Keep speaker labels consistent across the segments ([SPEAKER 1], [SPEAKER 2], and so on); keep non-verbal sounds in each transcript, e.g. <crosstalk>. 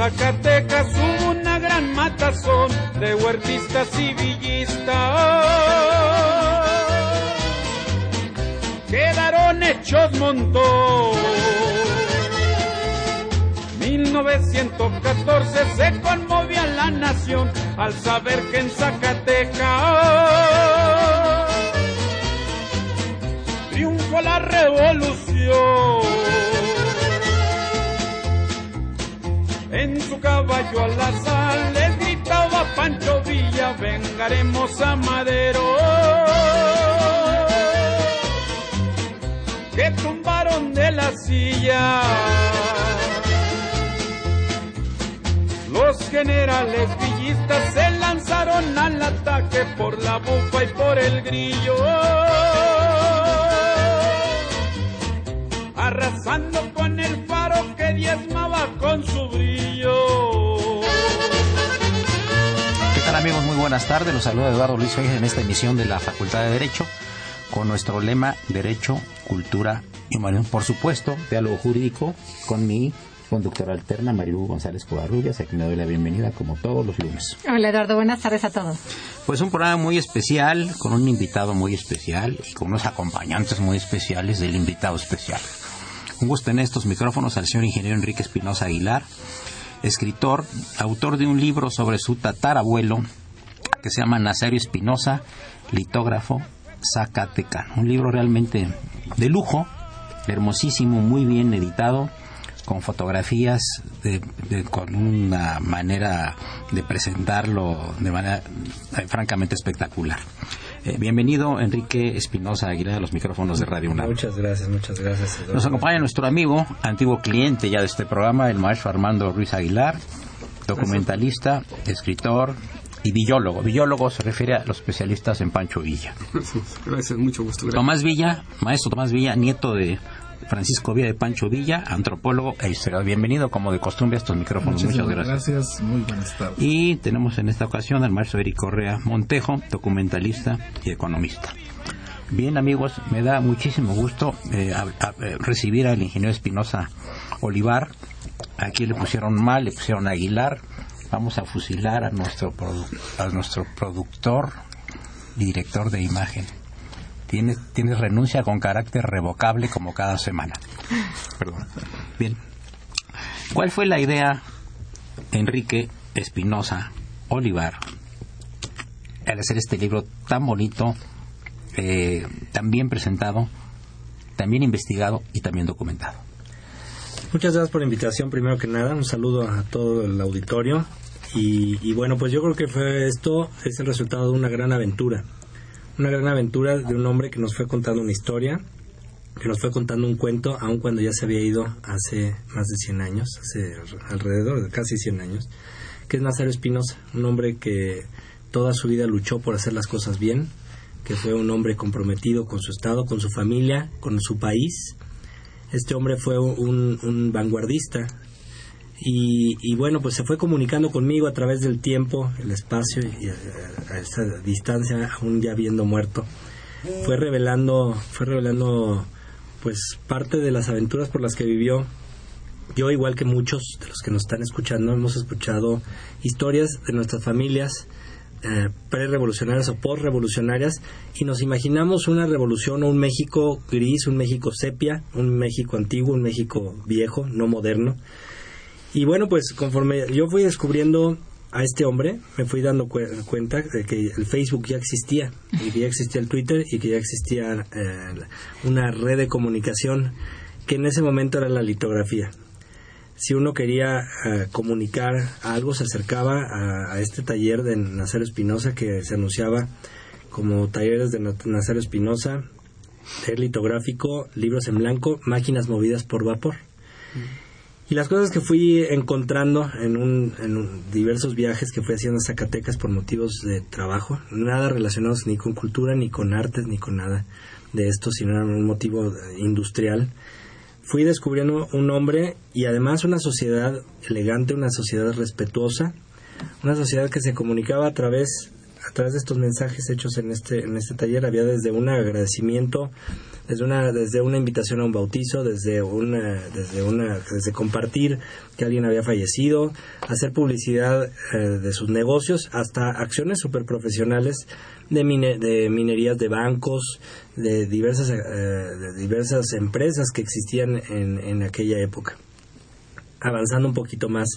[SPEAKER 1] Zacatecas hubo una gran matazón de huertistas y villistas. Quedaron hechos montón. 1914 se conmovía la nación al saber que en Zacatecas triunfó la revolución. En su caballo la sal les gritaba Pancho Villa, vengaremos a Madero. Que tumbaron de la silla. Los generales villistas se lanzaron al ataque por la bufa y por el grillo. Arrasando con el faro que diezmaba con su
[SPEAKER 2] buenas tardes. Los saluda Eduardo Luis Fejes en esta emisión de la Facultad de Derecho con nuestro lema Derecho, Cultura y Humanismo. Por supuesto, diálogo jurídico con mi conductora alterna, Marilu González Covarrubias, a quien me doy la bienvenida como todos los lunes.
[SPEAKER 3] Hola Eduardo, buenas tardes a todos.
[SPEAKER 2] Pues un programa muy especial, con un invitado muy especial y con unos acompañantes muy especiales del invitado especial. Un gusto en estos micrófonos al señor ingeniero Enrique Espinosa Aguilar, escritor, autor de un libro sobre su tatarabuelo que se llama Nazario Espinosa, litógrafo Zacatecano. Un libro realmente de lujo, hermosísimo, muy bien editado, con fotografías, con una manera de presentarlo de manera eh, francamente espectacular. Eh, bienvenido, Enrique Espinosa Aguilar, a los micrófonos de Radio UNAM.
[SPEAKER 4] Muchas gracias, muchas gracias.
[SPEAKER 2] Nos acompaña nuestro amigo, antiguo cliente ya de este programa, el maestro Armando Ruiz Aguilar, documentalista, escritor y biólogo. Biólogo se refiere a los especialistas en Pancho Villa. <laughs>
[SPEAKER 4] Gracias, mucho gusto.
[SPEAKER 2] Tomás Villa, maestro Tomás Villa, nieto de Francisco Villa de Pancho Villa, antropólogo e historiador. Bienvenido, como de costumbre, a estos micrófonos.
[SPEAKER 4] Muchas, gracias. Gracias, muy buenas tardes.
[SPEAKER 2] Y tenemos en esta ocasión al maestro Eric Correa Montejo, documentalista y economista. Bien, amigos, me da muchísimo gusto eh, eh, recibir al ingeniero Espinosa Olivar. Aquí le pusieron mal, le pusieron Aguilar. Vamos a fusilar a nuestro, a nuestro productor director de imagen tienes, tienes renuncia con carácter revocable como cada semana. Perdón. Bien. ¿Cuál fue la idea, Enrique Espinosa Olivar, al hacer este libro tan bonito, eh, tan bien presentado, también investigado y también documentado?
[SPEAKER 4] Muchas gracias por la invitación, primero que nada. Un saludo a todo el auditorio. Y, bueno, pues yo creo que fue esto es el resultado de una gran aventura una gran aventura de un hombre que nos fue contando una historia, que nos fue contando un cuento, aun cuando ya se había ido hace más de 100 años, hace alrededor de casi 100 años, que es Nazario Espinosa, un hombre que toda su vida luchó por hacer las cosas bien, que fue un hombre comprometido con su estado, con su familia, con su país. Este hombre fue un, vanguardista y, bueno, pues se fue comunicando conmigo a través del tiempo, el espacio y a, esa distancia, aún ya habiendo muerto. Fue revelando, fue revelando pues parte de las aventuras por las que vivió. Yo, igual que muchos de los que nos están escuchando, hemos escuchado historias de nuestras familias eh, pre-revolucionarias o post-revolucionarias y nos imaginamos una revolución o un México gris, un México sepia, un México antiguo, un México viejo, no moderno y bueno, pues conforme yo fui descubriendo a este hombre, me fui dando cuenta de que el Facebook ya existía, y que ya existía el Twitter, y que ya existía eh, una red de comunicación que en ese momento era la litografía. Si uno quería eh, comunicar algo, se acercaba a, a este taller de Nazario Espinosa que se anunciaba como talleres de Na- Nazario Espinosa, taller litográfico, libros en blanco, máquinas movidas por vapor. Y las cosas que fui encontrando en, un, en un- diversos viajes que fui haciendo a Zacatecas por motivos de trabajo, nada relacionados ni con cultura, ni con artes, ni con nada de esto, sino era un motivo industrial, fui descubriendo un hombre y además una sociedad elegante, una sociedad respetuosa, una sociedad que se comunicaba a través a través de estos mensajes hechos en este en este taller. Había desde un agradecimiento desde una desde una invitación a un bautizo desde una desde una desde compartir que alguien había fallecido hacer publicidad eh, de sus negocios hasta acciones super profesionales de, de minerías de bancos de diversas eh, de diversas empresas que existían en, en aquella época. Avanzando un poquito más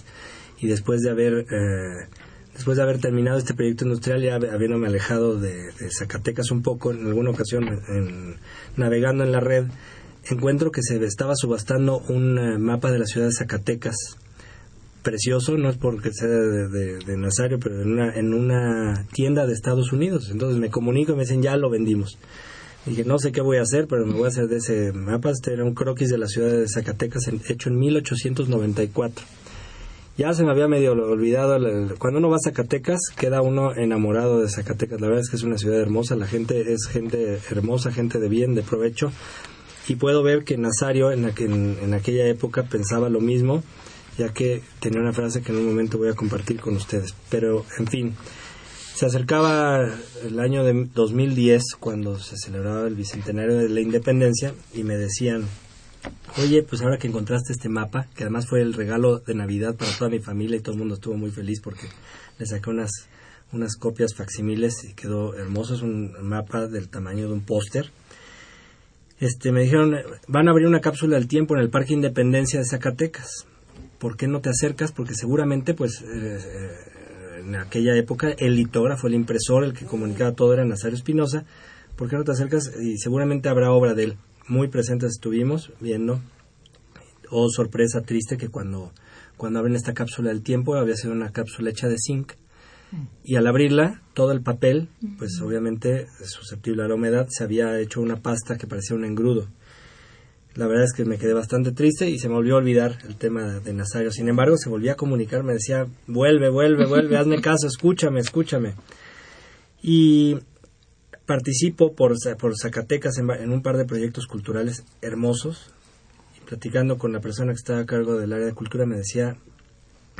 [SPEAKER 4] y después de haber eh, después de haber terminado este proyecto industrial ya hab- habiéndome alejado de, de Zacatecas un poco en alguna ocasión en- navegando en la red encuentro que se estaba subastando un eh, mapa de la ciudad de Zacatecas precioso no es porque sea de, de- Nazario pero en una en una tienda de Estados Unidos entonces me comunico y me dicen ya lo vendimos Dije, no sé qué voy a hacer, pero me voy a hacer de ese mapa. Este era un croquis de la ciudad de Zacatecas hecho en 1894. Ya se me había medio olvidado. cuando uno va a Zacatecas, queda uno enamorado de Zacatecas. La verdad es que es una ciudad hermosa. La gente es gente hermosa, gente de bien, de provecho. Y puedo ver que Nazario en- en aquella época pensaba lo mismo, ya que tenía una frase que en un momento voy a compartir con ustedes. Pero, en fin, se acercaba el año de 2010 cuando se celebraba el bicentenario de la independencia y me decían, oye, pues ahora que encontraste este mapa, que además fue el regalo de Navidad para toda mi familia y todo el mundo estuvo muy feliz porque le saqué unas, unas copias facsimiles y quedó hermoso, es un mapa del tamaño de un póster. Este, me dijeron, van a abrir una cápsula del tiempo en el Parque Independencia de Zacatecas. ¿Por qué no te acercas? Porque seguramente, pues, eh, eh, en aquella época el litógrafo, el impresor, el que comunicaba todo era Nazario Espinosa. ¿Por qué no te acercas? Y seguramente habrá obra de él. Muy presentes estuvimos viendo. Oh, sorpresa triste que cuando, cuando abren esta cápsula del tiempo había sido una cápsula hecha de zinc. Y al abrirla, todo el papel, pues obviamente susceptible a la humedad, se había hecho una pasta que parecía un engrudo. La verdad es que me quedé bastante triste y se me volvió a olvidar el tema de Nazario. Sin embargo, se volvía a comunicar, me decía, vuelve, vuelve, vuelve, hazme caso, escúchame, escúchame. Y participo por, por Zacatecas en, en un par de proyectos culturales hermosos. Y platicando con la persona que estaba a cargo del área de cultura, me decía,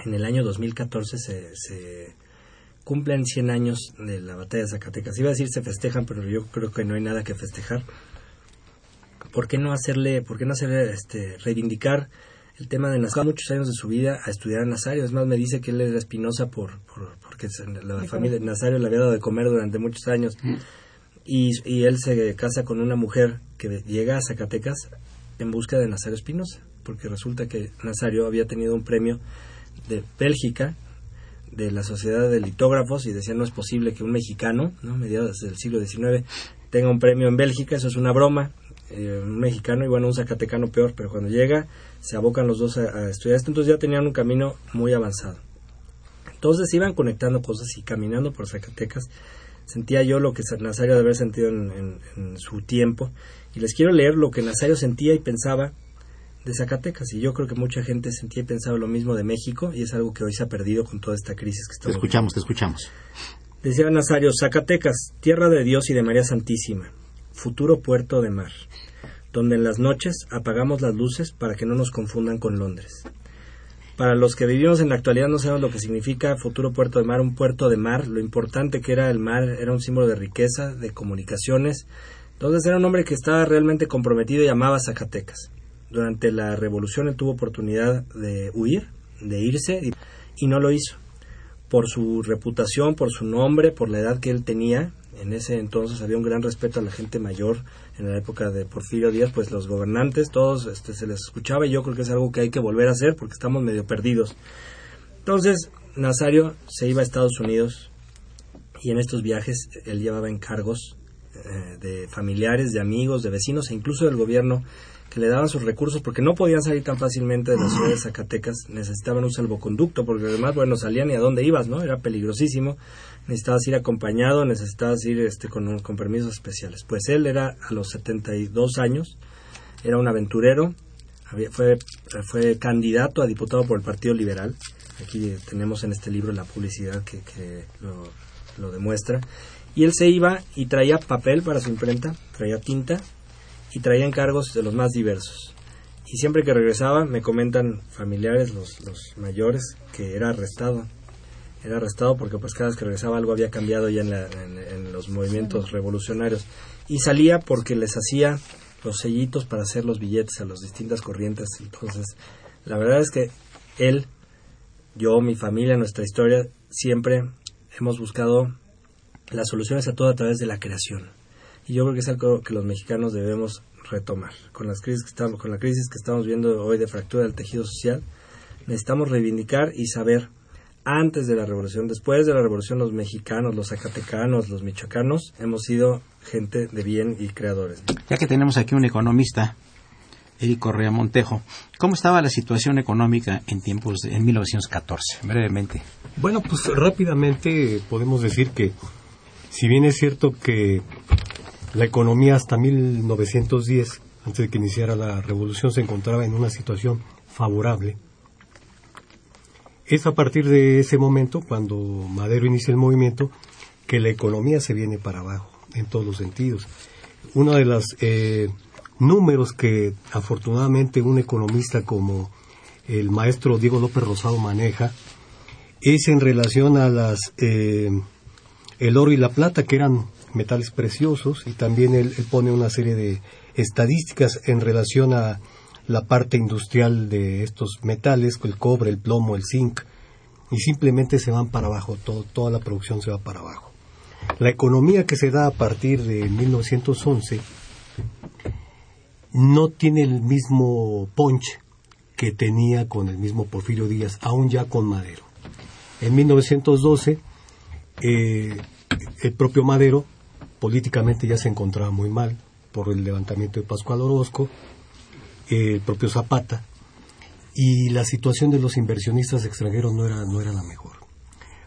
[SPEAKER 4] en el año 2014 se, se cumplen 100 años de la batalla de Zacatecas. Iba a decir se festejan, pero yo creo que no hay nada que festejar. ¿Por qué no hacerle, por qué no hacerle, este, reivindicar el tema de Nazario? Muchos años de su vida a estudiar a Nazario. Es más, me dice que él era Espinosa por, por, porque la familia de Nazario le había dado de comer durante muchos años. Y, y él se casa con una mujer que llega a Zacatecas en busca de Nazario Espinosa, porque resulta que Nazario había tenido un premio de Bélgica de la Sociedad de Litógrafos y decían no es posible que un mexicano, ¿no? mediados del siglo XIX, tenga un premio en Bélgica, eso es una broma, eh, un mexicano y bueno, un zacatecano peor, pero cuando llega se abocan los dos a, a estudiar esto, entonces ya tenían un camino muy avanzado. Entonces iban conectando cosas y caminando por Zacatecas. Sentía yo lo que Nazario debe haber sentido en, en- en su tiempo. Y les quiero leer lo que Nazario sentía y pensaba de Zacatecas. Y yo creo que mucha gente sentía y pensaba lo mismo de México. Y es algo que hoy se ha perdido con toda esta crisis que
[SPEAKER 5] Te
[SPEAKER 4] estamos
[SPEAKER 5] escuchamos, te escuchamos.
[SPEAKER 4] Decía Nazario, Zacatecas, tierra de Dios y de María Santísima, futuro puerto de mar, donde en las noches apagamos las luces para que no nos confundan con Londres. Para los que vivimos en la actualidad no sabemos lo que significa futuro puerto de mar, un puerto de mar, lo importante que era el mar, era un símbolo de riqueza, de comunicaciones. Entonces era un hombre que estaba realmente comprometido y amaba Zacatecas. Durante la revolución él tuvo oportunidad de huir, de irse, y, y no lo hizo por su reputación, por su nombre, por la edad que él tenía. En ese entonces había un gran respeto a la gente mayor. En la época de Porfirio Díaz, pues los gobernantes, todos este, se les escuchaba y yo creo que es algo que hay que volver a hacer porque estamos medio perdidos. Entonces, Nazario se iba a Estados Unidos y en estos viajes él llevaba encargos eh, de familiares, de amigos, de vecinos e incluso del gobierno que le daban sus recursos porque no podían salir tan fácilmente de la ciudad de Zacatecas, necesitaban un salvoconducto porque además, bueno, salían y a dónde ibas, ¿no? Era peligrosísimo, necesitabas ir acompañado, necesitabas ir este, con, con permisos especiales. Pues él era a los 72 años, era un aventurero, había, fue, fue candidato a diputado por el Partido Liberal, aquí tenemos en este libro la publicidad que, que lo, lo demuestra, y él se iba y traía papel para su imprenta, traía tinta, y traía encargos de los más diversos. Y siempre que regresaba, me comentan familiares, los, los mayores, que era arrestado. Era arrestado porque pues cada vez que regresaba algo había cambiado ya en, en, los movimientos revolucionarios. Y salía porque les hacía los sellitos para hacer los billetes a las distintas corrientes. Entonces, la verdad es que él, yo, mi familia, nuestra historia, siempre hemos buscado las soluciones a todo a través de la creación y yo creo que es algo que los mexicanos debemos retomar. Con, las crisis que estamos, con la crisis que estamos viendo hoy de fractura del tejido social, necesitamos reivindicar y saber antes de la revolución, después de la revolución, los mexicanos, los zacatecanos, los michoacanos, hemos sido gente de bien y creadores.
[SPEAKER 2] Ya que tenemos aquí un economista, Eric Correa Montejo, ¿cómo estaba la situación económica en tiempos de, en 1914? Brevemente.
[SPEAKER 5] Bueno, pues rápidamente podemos decir que si bien es cierto que la economía hasta 1910, antes de que iniciara la revolución, se encontraba en una situación favorable. Es a partir de ese momento, cuando Madero inicia el movimiento, que la economía se viene para abajo, en todos los sentidos. Uno de los eh, números que afortunadamente un economista como el maestro Diego López Rosado maneja es en relación a las eh, el oro y la plata que eran metales preciosos y también él, pone una serie de estadísticas en relación a la parte industrial de estos metales, el cobre, el plomo, el zinc, y simplemente se van para abajo, toda la producción se va para abajo. La economía que se da a partir de 1911 no tiene el mismo punch que tenía con el mismo Porfirio Díaz, aún ya con Madero. En 1912, eh, el propio Madero políticamente ya se encontraba muy mal por el levantamiento de Pascual Orozco, el propio Zapata, y la situación de los inversionistas extranjeros no era, no era la mejor.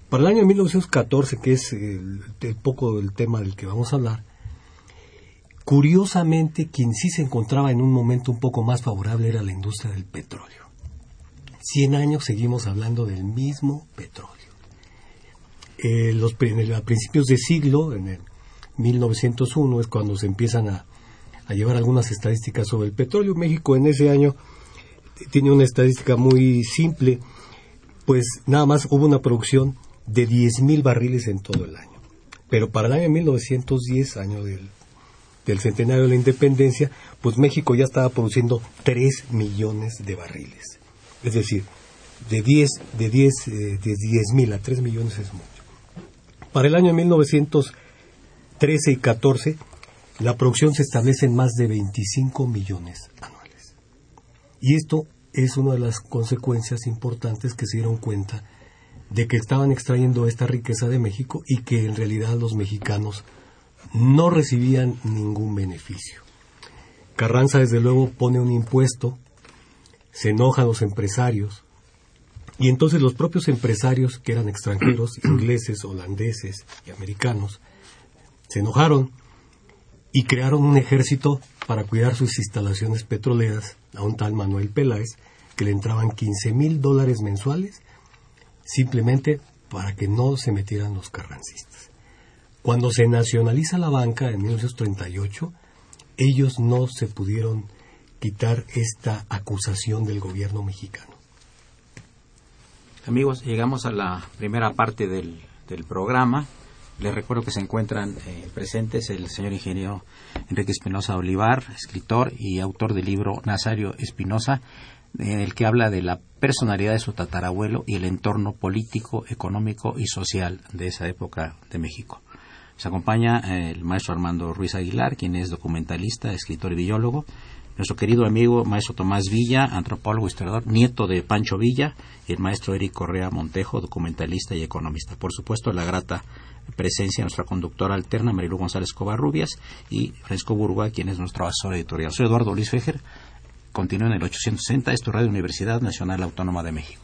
[SPEAKER 5] Para el año 1914, que es el, poco del tema del que vamos a hablar, curiosamente quien sí se encontraba en un momento un poco más favorable era la industria del petróleo. Cien años seguimos hablando del mismo petróleo. Eh, los, a principios de siglo, en el 1901 es cuando se empiezan a, llevar algunas estadísticas sobre el petróleo. México en ese año tiene una estadística muy simple, pues nada más hubo una producción de 10.000 barriles en todo el año. Pero para el año 1910, año del, del centenario de la independencia, pues México ya estaba produciendo 3 millones de barriles. Es decir, de 10 de 10 eh, de 10 a 3 millones es mucho. Para el año 1910 13 y 14, la producción se establece en más de 25 millones anuales. Y esto es una de las consecuencias importantes que se dieron cuenta de que estaban extrayendo esta riqueza de México y que en realidad los mexicanos no recibían ningún beneficio. Carranza desde luego pone un impuesto, se enojan los empresarios y entonces los propios empresarios que eran extranjeros, <clears throat> ingleses, holandeses y americanos, se enojaron y crearon un ejército para cuidar sus instalaciones petroleras a un tal Manuel Peláez que le entraban 15 mil dólares mensuales simplemente para que no se metieran los carrancistas. Cuando se nacionaliza la banca en 1938, ellos no se pudieron quitar esta acusación del gobierno mexicano.
[SPEAKER 2] Amigos, llegamos a la primera parte del, del programa. Les recuerdo que se encuentran eh, presentes el señor ingeniero Enrique Espinosa Olivar, escritor y autor del libro Nazario Espinosa, en el que habla de la personalidad de su tatarabuelo y el entorno político, económico y social de esa época de México. Se acompaña eh, el maestro Armando Ruiz Aguilar, quien es documentalista, escritor y biólogo, nuestro querido amigo maestro Tomás Villa, antropólogo, historiador, nieto de Pancho Villa, y el maestro Eric Correa Montejo, documentalista y economista. Por supuesto, la grata presencia de nuestra conductora alterna, Marilu González Covarrubias, y Francisco Burgua, quien es nuestro asesor editorial. Soy Eduardo Luis Fejer. continúa en el 860, es tu Radio Universidad Nacional Autónoma de México.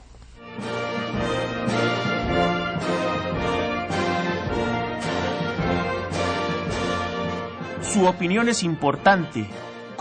[SPEAKER 6] Su opinión es importante.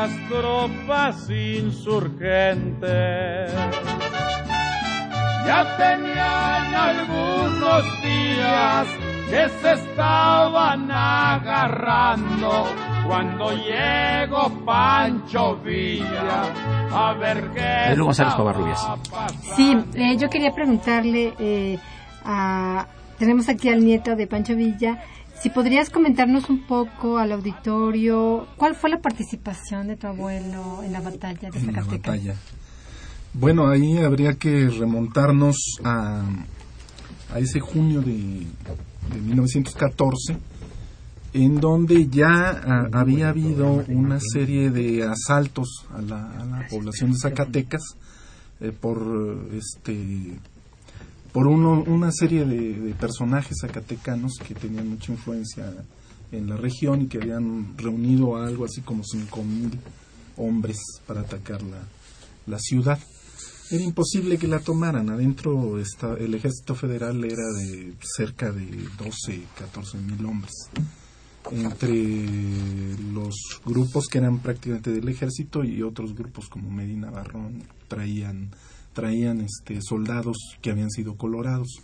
[SPEAKER 1] Las tropas insurgentes. Ya tenían algunos días que se estaban agarrando cuando llegó Pancho Villa a ver qué
[SPEAKER 2] Pedro González
[SPEAKER 1] pasando.
[SPEAKER 3] Sí, eh, yo quería preguntarle eh, a... Tenemos aquí al nieto de Pancho Villa. Si podrías comentarnos un poco al auditorio, ¿cuál fue la participación de tu abuelo en la batalla de
[SPEAKER 7] en la
[SPEAKER 3] Zacatecas?
[SPEAKER 7] batalla. Bueno, ahí habría que remontarnos a, a ese junio de, de 1914, en donde ya ah, había habido una serie de asaltos a la, a la población de Zacatecas eh, por este por uno- una serie de, de personajes zacatecanos que tenían mucha influencia en la región y que habían reunido algo así como 5.000 hombres para atacar la, la ciudad. Era imposible que la tomaran. Adentro está, el ejército federal era de cerca de 12, 14 mil hombres. Entre los grupos que eran prácticamente del ejército y otros grupos como Medina Barrón traían, traían este, soldados que habían sido colorados.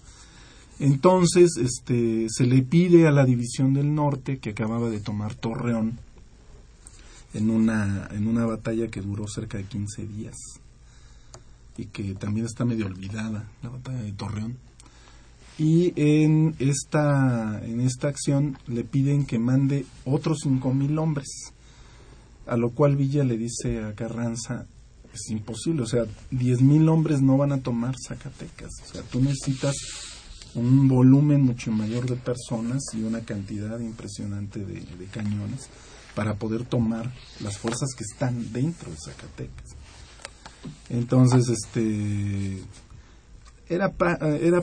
[SPEAKER 7] Entonces este, se le pide a la División del Norte, que acababa de tomar Torreón, en una, en una batalla que duró cerca de 15 días y que también está medio olvidada, la batalla de Torreón. Y en esta, en esta acción le piden que mande otros 5.000 hombres, a lo cual Villa le dice a Carranza, es imposible, o sea, 10.000 hombres no van a tomar Zacatecas, o sea, tú necesitas un volumen mucho mayor de personas y una cantidad impresionante de, cañones para poder tomar las fuerzas que están dentro de Zacatecas. Entonces, este era pa- era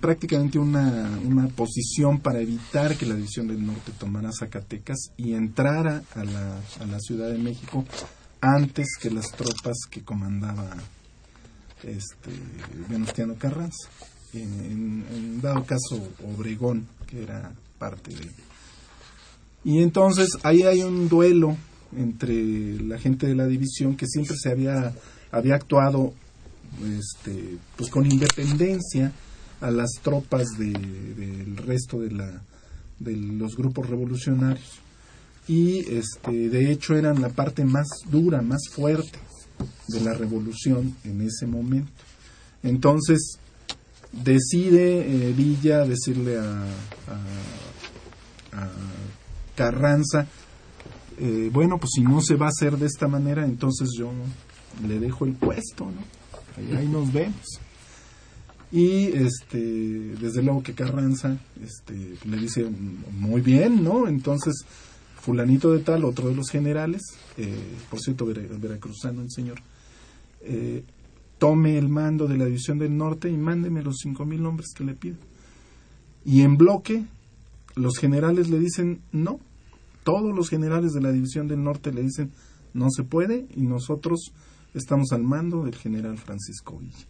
[SPEAKER 7] prácticamente una, una posición para evitar que la división del norte tomara Zacatecas y entrara a la, a la Ciudad de México antes que las tropas que comandaba este Venustiano Carranza. En, dado caso Obregón, que era parte de y entonces ahí hay un duelo entre la gente de la división que siempre se había, había actuado este, pues con independencia a las tropas de- del resto de, la, de los grupos revolucionarios. Y este, de hecho eran la parte más dura, más fuerte de la revolución en ese momento. Entonces decide eh, Villa decirle a, a- a Carranza, eh, bueno, pues si no se va a hacer de esta manera, entonces yo le dejo el puesto, ¿no? Ahí, nos vemos. Y este, desde luego que Carranza este, le dice, muy bien, ¿no? Entonces, fulanito de tal, otro de los generales, eh, por cierto, vera- veracruzano el señor, eh, tome el mando de la División del Norte y mándeme los cinco mil hombres que le pido. Y en bloque, los generales le dicen no. Todos los generales de la División del Norte le dicen no se puede y nosotros estamos al mando del general Francisco Villa.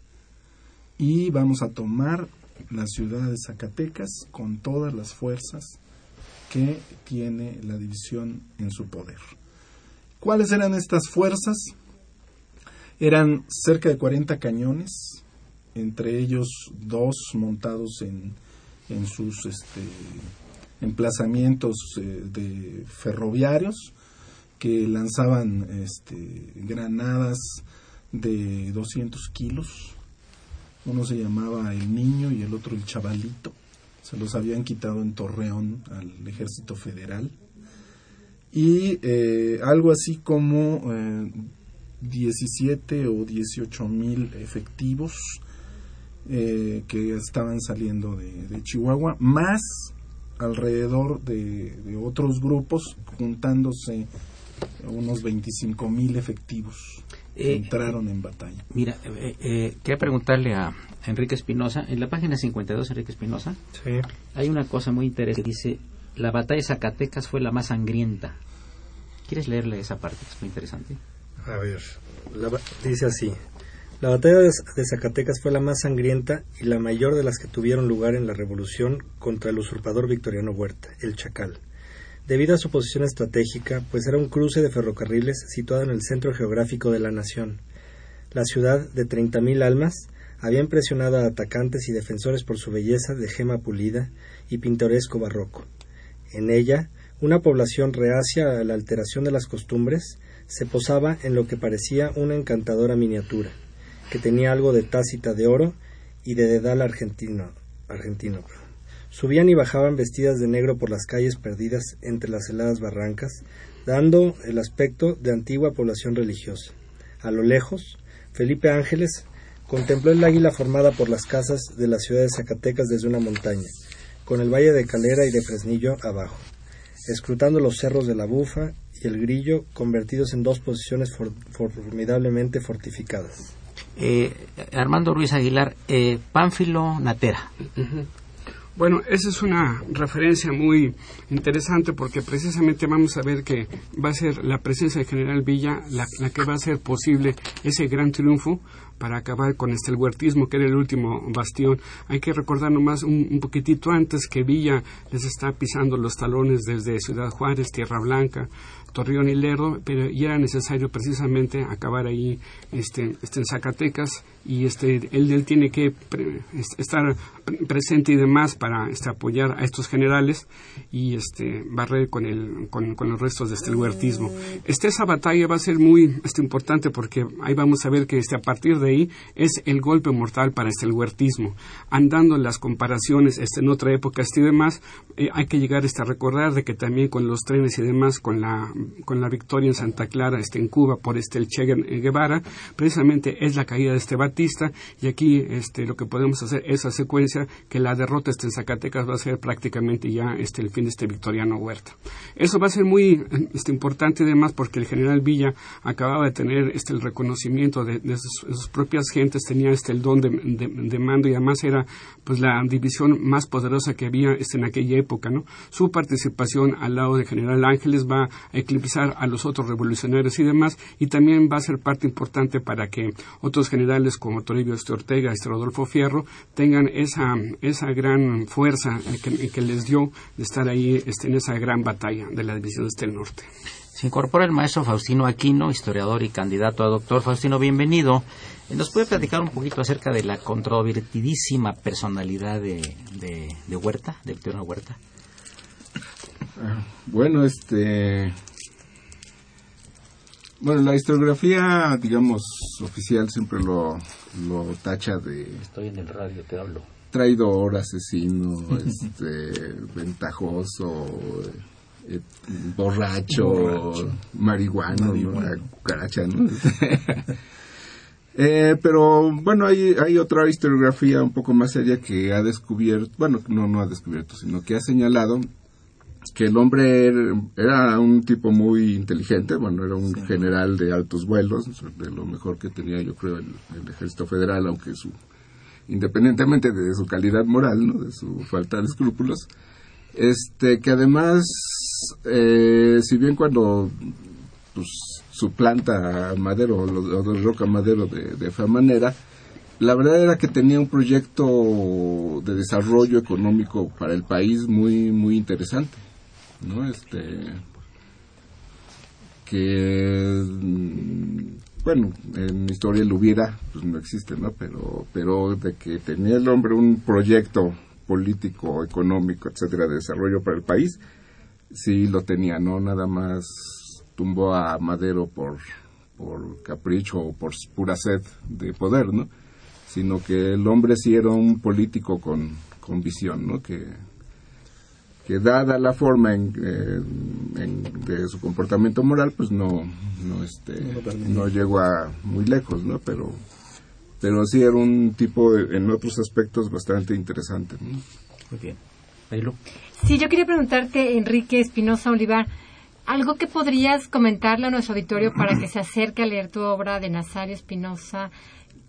[SPEAKER 7] Y vamos a tomar la ciudad de Zacatecas con todas las fuerzas que tiene la división en su poder. ¿Cuáles eran estas fuerzas? Eran cerca de 40 cañones, entre ellos dos montados en, en sus este, emplazamientos eh, de ferroviarios que lanzaban este, granadas de 200 kilos. Uno se llamaba El Niño y el otro El Chavalito. Se los habían quitado en Torreón al ejército federal. Y eh, algo así como eh, 17 o 18 mil efectivos eh, que estaban saliendo de, Chihuahua, más alrededor de, otros grupos, juntándose unos 25 mil efectivos entraron en batalla.
[SPEAKER 2] Mira, eh, eh, quería preguntarle a Enrique Espinosa, en la página 52, Enrique Espinosa,
[SPEAKER 4] Sí.
[SPEAKER 2] hay una cosa muy interesante que dice, la batalla de Zacatecas fue la más sangrienta. ¿Quieres leerle esa parte? Es muy interesante.
[SPEAKER 4] A ver, la dice así. La batalla de, de Zacatecas fue la más sangrienta y la mayor de las que tuvieron lugar en la revolución contra el usurpador Victoriano Huerta, el Chacal. Debido a su posición estratégica, pues era un cruce de ferrocarriles situado en el centro geográfico de la nación. La ciudad, de 30.000 almas, había impresionado a atacantes y defensores por su belleza de gema pulida y pintoresco barroco. En ella, una población reacia a la alteración de las costumbres se posaba en lo que parecía una encantadora miniatura, que tenía algo de tácita de oro y de dedal argentino. argentino. Subían y bajaban vestidas de negro por las calles perdidas entre las heladas barrancas, dando el aspecto de antigua población religiosa. A lo lejos, Felipe Ángeles contempló el águila formada por las casas de la ciudad de Zacatecas desde una montaña, con el valle de Calera y de Fresnillo abajo, escrutando los cerros de la Bufa y el Grillo convertidos en dos posiciones for- formidablemente fortificadas.
[SPEAKER 2] Eh, Armando Ruiz Aguilar, eh, Pánfilo Natera.
[SPEAKER 8] Bueno, esa es una referencia muy interesante porque precisamente vamos a ver que va a ser la presencia del general Villa la, la que va a hacer posible ese gran triunfo para acabar con este el que era el último bastión. Hay que recordar nomás un, un poquitito antes que Villa les está pisando los talones desde Ciudad Juárez, Tierra Blanca, Torreón y Lerdo, pero ya era necesario precisamente acabar ahí este, este en Zacatecas y este él, él tiene que pre- es- estar pre- presente y demás para este, apoyar a estos generales y este barrer con el con, con los restos de este el huertismo. Este esa batalla va a ser muy este, importante porque ahí vamos a ver que este a partir de es el golpe mortal para este el huertismo. Andando en las comparaciones este en otra época este y demás, eh, hay que llegar este, a recordar de que también con los trenes y demás con la con la victoria en Santa Clara este en Cuba por este el Che Guevara, precisamente es la caída de este Batista y aquí este lo que podemos hacer esa secuencia que la derrota este en Zacatecas va a ser prácticamente ya este el fin de este Victoriano Huerta. Eso va a ser muy este, importante además porque el general Villa acababa de tener este el reconocimiento de, de sus, de sus propias gentes, tenía este el don de, de- de mando y además era pues la división más poderosa que había este, en aquella época, ¿no? Su participación al lado del general Ángeles va a eclipsar a los otros revolucionarios y demás y también va a ser parte importante para que otros generales como Toribio este Ortega, este Rodolfo Fierro tengan esa, esa gran fuerza que, que les dio de estar ahí este, en esa gran batalla de la división este del norte.
[SPEAKER 2] Se incorpora el maestro Faustino Aquino, historiador y candidato a doctor. Faustino, bienvenido. Eh, ¿Nos puede platicar un poquito acerca de la controvertidísima personalidad de, de, de Huerta, de Victoriano Huerta?
[SPEAKER 9] Bueno, este. Bueno, la historiografía, digamos, oficial siempre lo, lo tacha de
[SPEAKER 2] Estoy en el radio, te hablo.
[SPEAKER 9] traidor, asesino, <laughs> este, ventajoso, eh, borracho,
[SPEAKER 7] Borracho.
[SPEAKER 9] marihuano, ¿no? Cucaracha, ¿no? <laughs> Eh, pero bueno, hay, hay otra historiografía un poco más seria que ha descubierto, bueno, no, no ha descubierto, sino que ha señalado que el hombre era, era un tipo muy inteligente, bueno, era un general de altos vuelos, de lo mejor que tenía yo creo el, el ejército federal, aunque su independientemente de su calidad moral, ¿no? de su falta de escrúpulos, este que además, eh, si bien cuando pues, suplanta a Madero o o derroca a Madero de, de fea manera, la verdad era que tenía un proyecto de desarrollo económico para el país muy muy interesante, ¿no? Este que mm, bueno, en historia el hubiera, pues no existe, ¿no? Pero, pero de que tenía el hombre un proyecto político, económico, etcétera, de desarrollo para el país, sí lo tenía, no nada más tumbó a Madero por, por capricho o por pura sed de poder, ¿no? Sino que el hombre sí era un político con, con visión, ¿no? Que, que dada la forma en, de su comportamiento moral, pues no, no, este, no, llegó a muy lejos, ¿no? Pero, pero sí era un tipo en otros aspectos bastante interesante.
[SPEAKER 2] Muy bien.
[SPEAKER 3] Sí, yo quería preguntarte, Enrique Espinosa Olivar, algo que podrías comentarle a nuestro auditorio <clears throat> para que se acerque a leer tu obra de Nazario Espinosa,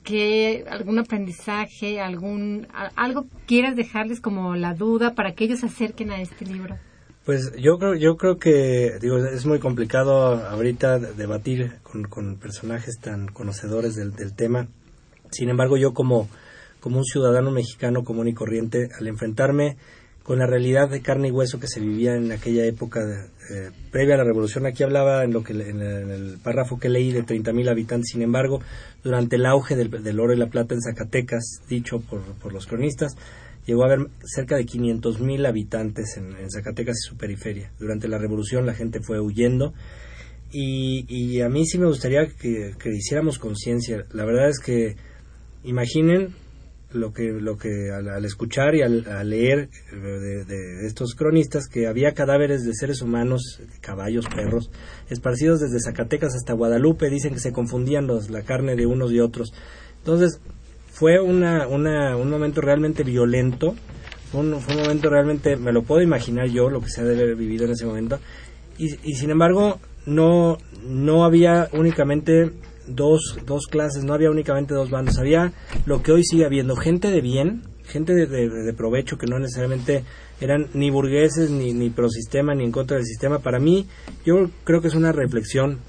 [SPEAKER 3] que algún aprendizaje, algún algo quieras dejarles como la duda para que ellos se acerquen a este libro.
[SPEAKER 4] Pues yo creo, yo creo que digo es muy complicado ahorita debatir con, con personajes tan conocedores del, del, tema. Sin embargo, yo como, como un ciudadano mexicano común y corriente, al enfrentarme con la realidad de carne y hueso que se vivía en aquella época eh, previa a la revolución. Aquí hablaba en, lo que, en, el, párrafo que leí de 30.000 habitantes. Sin embargo, durante el auge del, oro y la plata en Zacatecas, dicho por, por los cronistas, llegó a haber cerca de 500.000 habitantes en, Zacatecas y su periferia. Durante la revolución la gente fue huyendo. Y, y a mí sí me gustaría que, que hiciéramos conciencia. La verdad es que imaginen lo que, lo que al, escuchar y al, leer eh, de, estos cronistas que había cadáveres de seres humanos, caballos, perros, esparcidos desde Zacatecas hasta Guadalupe, dicen que se confundían los, la carne de unos y otros. Entonces, fue una, una, un momento realmente violento, fue un, fue un momento realmente, me lo puedo imaginar yo, lo que se ha de haber vivido en ese momento, y, y sin embargo, no, no había únicamente dos, dos clases, no había únicamente dos bandos, había lo que hoy sigue habiendo, gente de bien, gente de, de, provecho que no necesariamente eran ni burgueses, ni, ni pro sistema, ni en contra del sistema. Para mí, yo creo que es una reflexión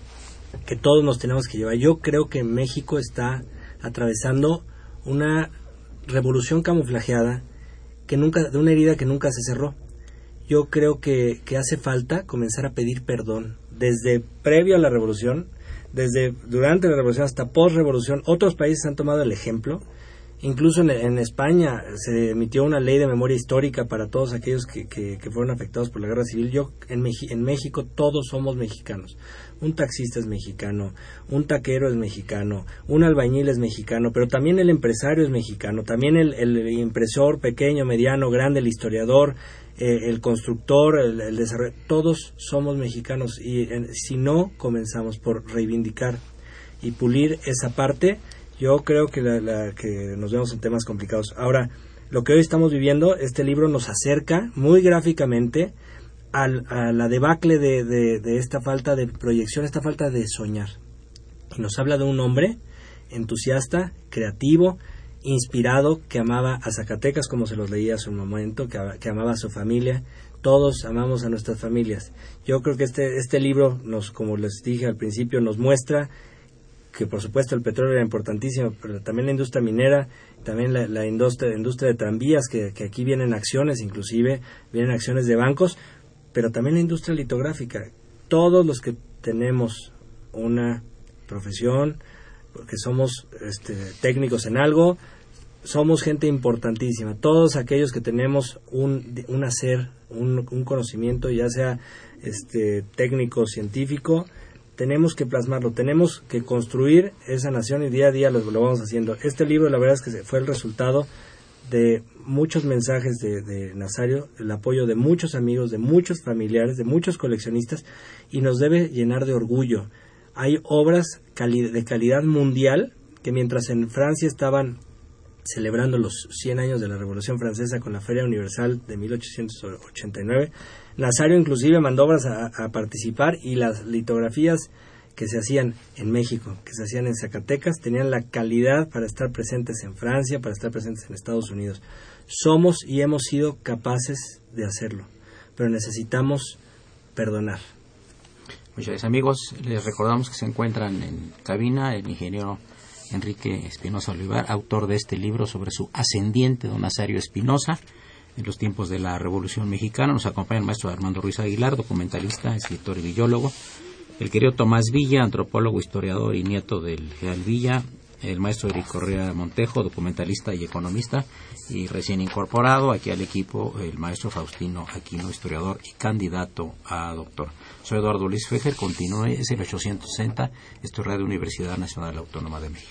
[SPEAKER 4] que todos nos tenemos que llevar. Yo creo que México está atravesando una revolución camuflajeada que nunca, de una herida que nunca se cerró. Yo creo que, que hace falta comenzar a pedir perdón. Desde previo a la revolución, desde durante la revolución hasta post-revolución, otros países han tomado el ejemplo. Incluso en, España se emitió una ley de memoria histórica para todos aquellos que, que, fueron afectados por la guerra civil. Yo en, en México todos somos mexicanos. Un taxista es mexicano, un taquero es mexicano, un albañil es mexicano, pero también el empresario es mexicano, también el, el impresor pequeño, mediano, grande, el historiador, eh, el constructor, el, desarrollo, todos somos mexicanos y si no comenzamos por reivindicar y pulir esa parte, yo creo que, la, que nos vemos en temas complicados. Ahora, lo que hoy estamos viviendo, este libro nos acerca muy gráficamente al, a la debacle de, de, esta falta de proyección, esta falta de soñar. Y nos habla de un hombre entusiasta, creativo, inspirado, que amaba a Zacatecas, como se los leía hace un momento, que, amaba a su familia. Todos amamos a nuestras familias. Yo creo que este, este libro, nos, como les dije al principio, nos muestra que por supuesto el petróleo era importantísimo, pero también la industria minera, también la, industria, industria de tranvías, que, que, aquí vienen acciones, inclusive vienen acciones de bancos, pero también la industria litográfica. Todos los que tenemos una profesión, porque somos este, técnicos en algo, somos gente importantísima. Todos aquellos que tenemos un, un hacer, un, conocimiento, ya sea este, técnico, científico, tenemos que plasmarlo, tenemos que construir esa nación y día a día lo, vamos haciendo. Este libro, la verdad es que fue el resultado de muchos mensajes de, de, Nazario, el apoyo de muchos amigos, de muchos familiares, de muchos coleccionistas, y nos debe llenar de orgullo. Hay obras de calidad mundial que mientras en Francia estaban celebrando los 100 años de la Revolución Francesa con la Feria Universal de 1889, Nazario inclusive mandó obras a, participar y las litografías que se hacían en México, que se hacían en Zacatecas, tenían la calidad para estar presentes en Francia, para estar presentes en Estados Unidos. Somos y hemos sido capaces de hacerlo, pero necesitamos perdonar.
[SPEAKER 2] Muchas gracias amigos, les recordamos que se encuentran en cabina el ingeniero Enrique Espinosa Olivar, autor de este libro sobre su ascendiente don Nazario Espinosa en los tiempos de la Revolución Mexicana. Nos acompaña el maestro Armando Ruiz Aguilar, documentalista, escritor y biólogo. el querido Tomás Villa, antropólogo, historiador y nieto del General Villa, el maestro Eric Correa Montejo, documentalista y economista, y recién incorporado aquí al equipo el maestro Faustino Aquino, historiador y candidato a doctor. Soy Eduardo Luis Fejer, continúe, es el 860, esto es Radio Universidad Nacional Autónoma de México.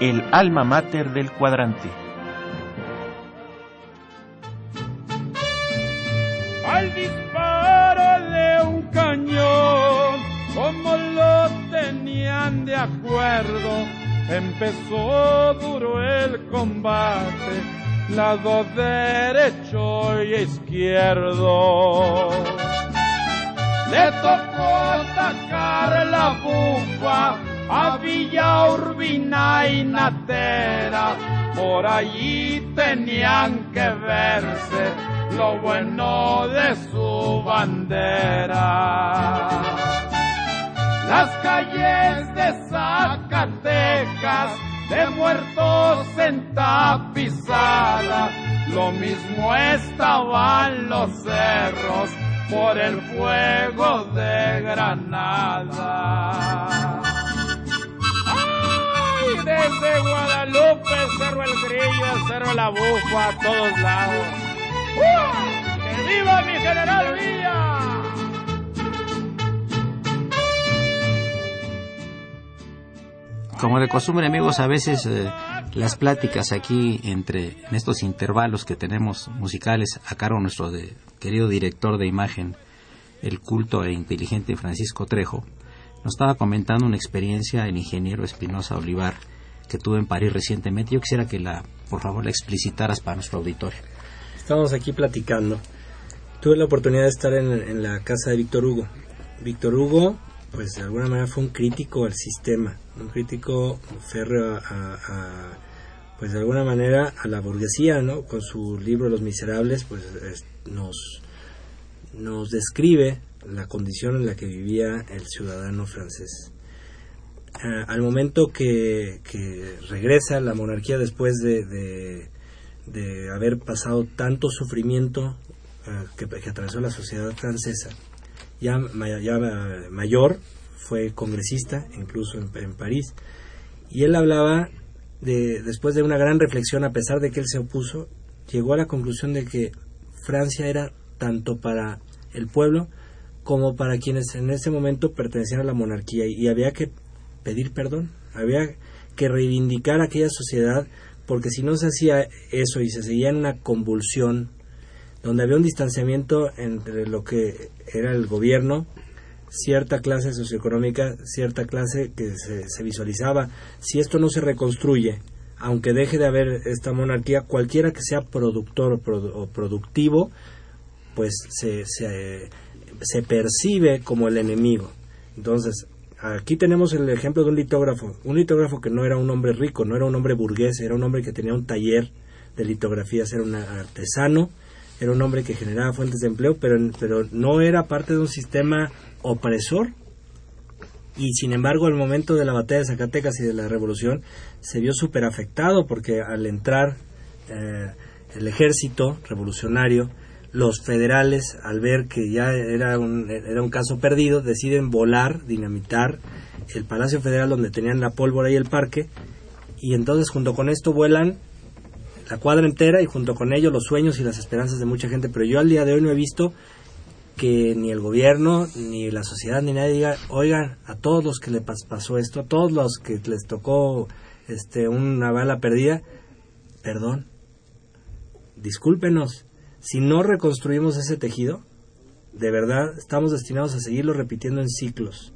[SPEAKER 6] El alma mater del cuadrante.
[SPEAKER 1] Al disparo de un cañón, como lo tenían de acuerdo, empezó duro el combate, lado derecho y izquierdo. Le tocó atacar la bufa a Villa Urbina y Natera, por allí tenían que verse lo bueno de su bandera. Las calles de Zacatecas, de muertos en tapizada, lo mismo estaban los cerros por el fuego de Granada. Desde Guadalupe, Cerro El Grillo, Cerro La Bufa, a todos lados. ¡Que viva mi general Villa!
[SPEAKER 2] Como de costumbre, amigos, a veces eh, las pláticas aquí entre en estos intervalos que tenemos musicales a cargo nuestro de, querido director de imagen, el culto e inteligente Francisco Trejo, nos estaba comentando una experiencia el ingeniero Espinosa Olivar que tuvo en París recientemente. Yo quisiera que la, por favor, la explicitaras para nuestro auditorio.
[SPEAKER 4] Estamos aquí platicando. Tuve la oportunidad de estar en, la casa de Víctor Hugo. Víctor Hugo, pues de alguna manera fue un crítico al sistema, un crítico férreo a, pues de alguna manera a la burguesía, ¿no? Con su libro Los Miserables, pues es, nos, nos describe la condición en la que vivía el ciudadano francés. Uh, al momento que, que, regresa la monarquía después de, de, haber pasado tanto sufrimiento uh, que, atravesó la sociedad francesa, ya, ya mayor, fue congresista, incluso en, en, París, y él hablaba de, después de una gran reflexión, a pesar de que él se opuso, llegó a la conclusión de que Francia era tanto para el pueblo como para quienes en ese momento pertenecían a la monarquía y había que pedir perdón, había que reivindicar aquella sociedad porque si no se hacía eso y se seguía en una convulsión donde había un distanciamiento entre lo que era el gobierno, cierta clase socioeconómica, cierta clase que se, se visualizaba, si esto no se reconstruye, aunque deje de haber esta monarquía, cualquiera que sea productor o, o productivo, pues se, se, se, percibe como el enemigo. Entonces, aquí tenemos el ejemplo de un litógrafo, un litógrafo que no era un hombre rico, no era un hombre burgués, era un hombre que tenía un taller de litografías, era un artesano, era un hombre que generaba fuentes de empleo, pero, pero no era parte de un sistema opresor. Y sin embargo, al momento de la batalla de Zacatecas y de la revolución, se vio súper afectado porque al entrar eh, el ejército revolucionario, los federales, al ver que ya era un, era un caso perdido, deciden volar, dinamitar el Palacio Federal donde tenían la pólvora y el parque, y entonces junto con esto vuelan la cuadra entera y junto con ello los sueños y las esperanzas de mucha gente, pero yo al día de hoy no he visto que ni el gobierno, ni la sociedad, ni nadie diga, oigan, a todos los que les pasó esto, a todos los que les tocó este, una bala perdida, perdón, discúlpenos, si no reconstruimos ese tejido, de verdad estamos destinados a seguirlo repitiendo en ciclos.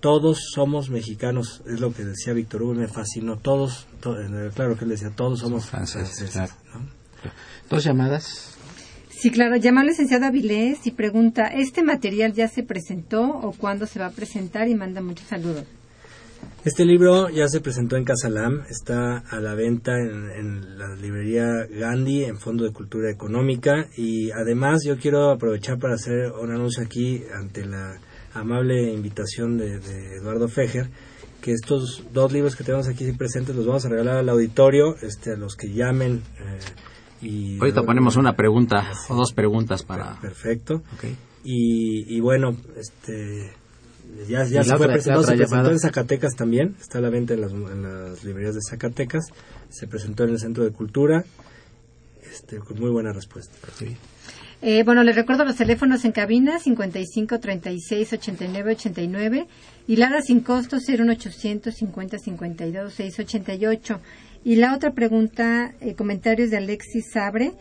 [SPEAKER 4] Todos somos mexicanos, es lo que decía Víctor Hugo, me fascinó, todos, to, claro que él decía, todos somos franceses.
[SPEAKER 2] Claro. ¿no? Dos llamadas.
[SPEAKER 3] Sí, claro. Llama al licenciado Avilés y pregunta, ¿este material ya se presentó o cuándo se va a presentar? Y manda muchos saludos.
[SPEAKER 4] Este libro ya se presentó en Casalam, está a la venta en, en, la librería Gandhi, en Fondo de Cultura Económica, y además yo quiero aprovechar para hacer un anuncio aquí ante la amable invitación de, de Eduardo Fejer, que estos dos libros que tenemos aquí presentes los vamos a regalar al auditorio, este, a los que llamen. Eh, y
[SPEAKER 2] Ahorita ponemos una pregunta o dos preguntas para.
[SPEAKER 4] Perfecto. Okay. Y, y bueno, este ya, ya se fue presentó, se presentó en Zacatecas también, está a la venta en las, en las, librerías de Zacatecas, se presentó en el Centro de Cultura, este, con muy buena respuesta. Sí.
[SPEAKER 3] Eh, bueno, les recuerdo los teléfonos en cabina 55 36 89 89 y Lara sin costo 01800 50 52 688. Y la otra pregunta, eh, comentarios de Alexis Sabre.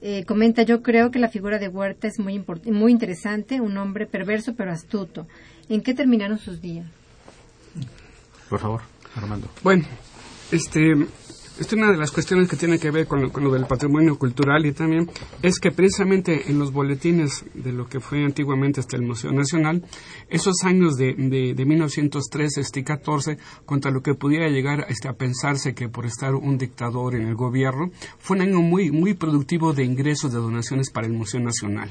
[SPEAKER 3] Eh, comenta, yo creo que la figura de Huerta es muy, muy interesante, un hombre perverso pero astuto. ¿En qué terminaron sus días?
[SPEAKER 2] Por favor, Armando.
[SPEAKER 8] Bueno, este, esta es una de las cuestiones que tiene que ver con lo, del patrimonio cultural y también es que precisamente en los boletines de lo que fue antiguamente hasta el Museo Nacional, esos años de, de, de 1913 este 14, contra lo que pudiera llegar este, a pensarse que por estar un dictador en el gobierno, fue un año muy, muy productivo de ingresos de donaciones para el Museo Nacional.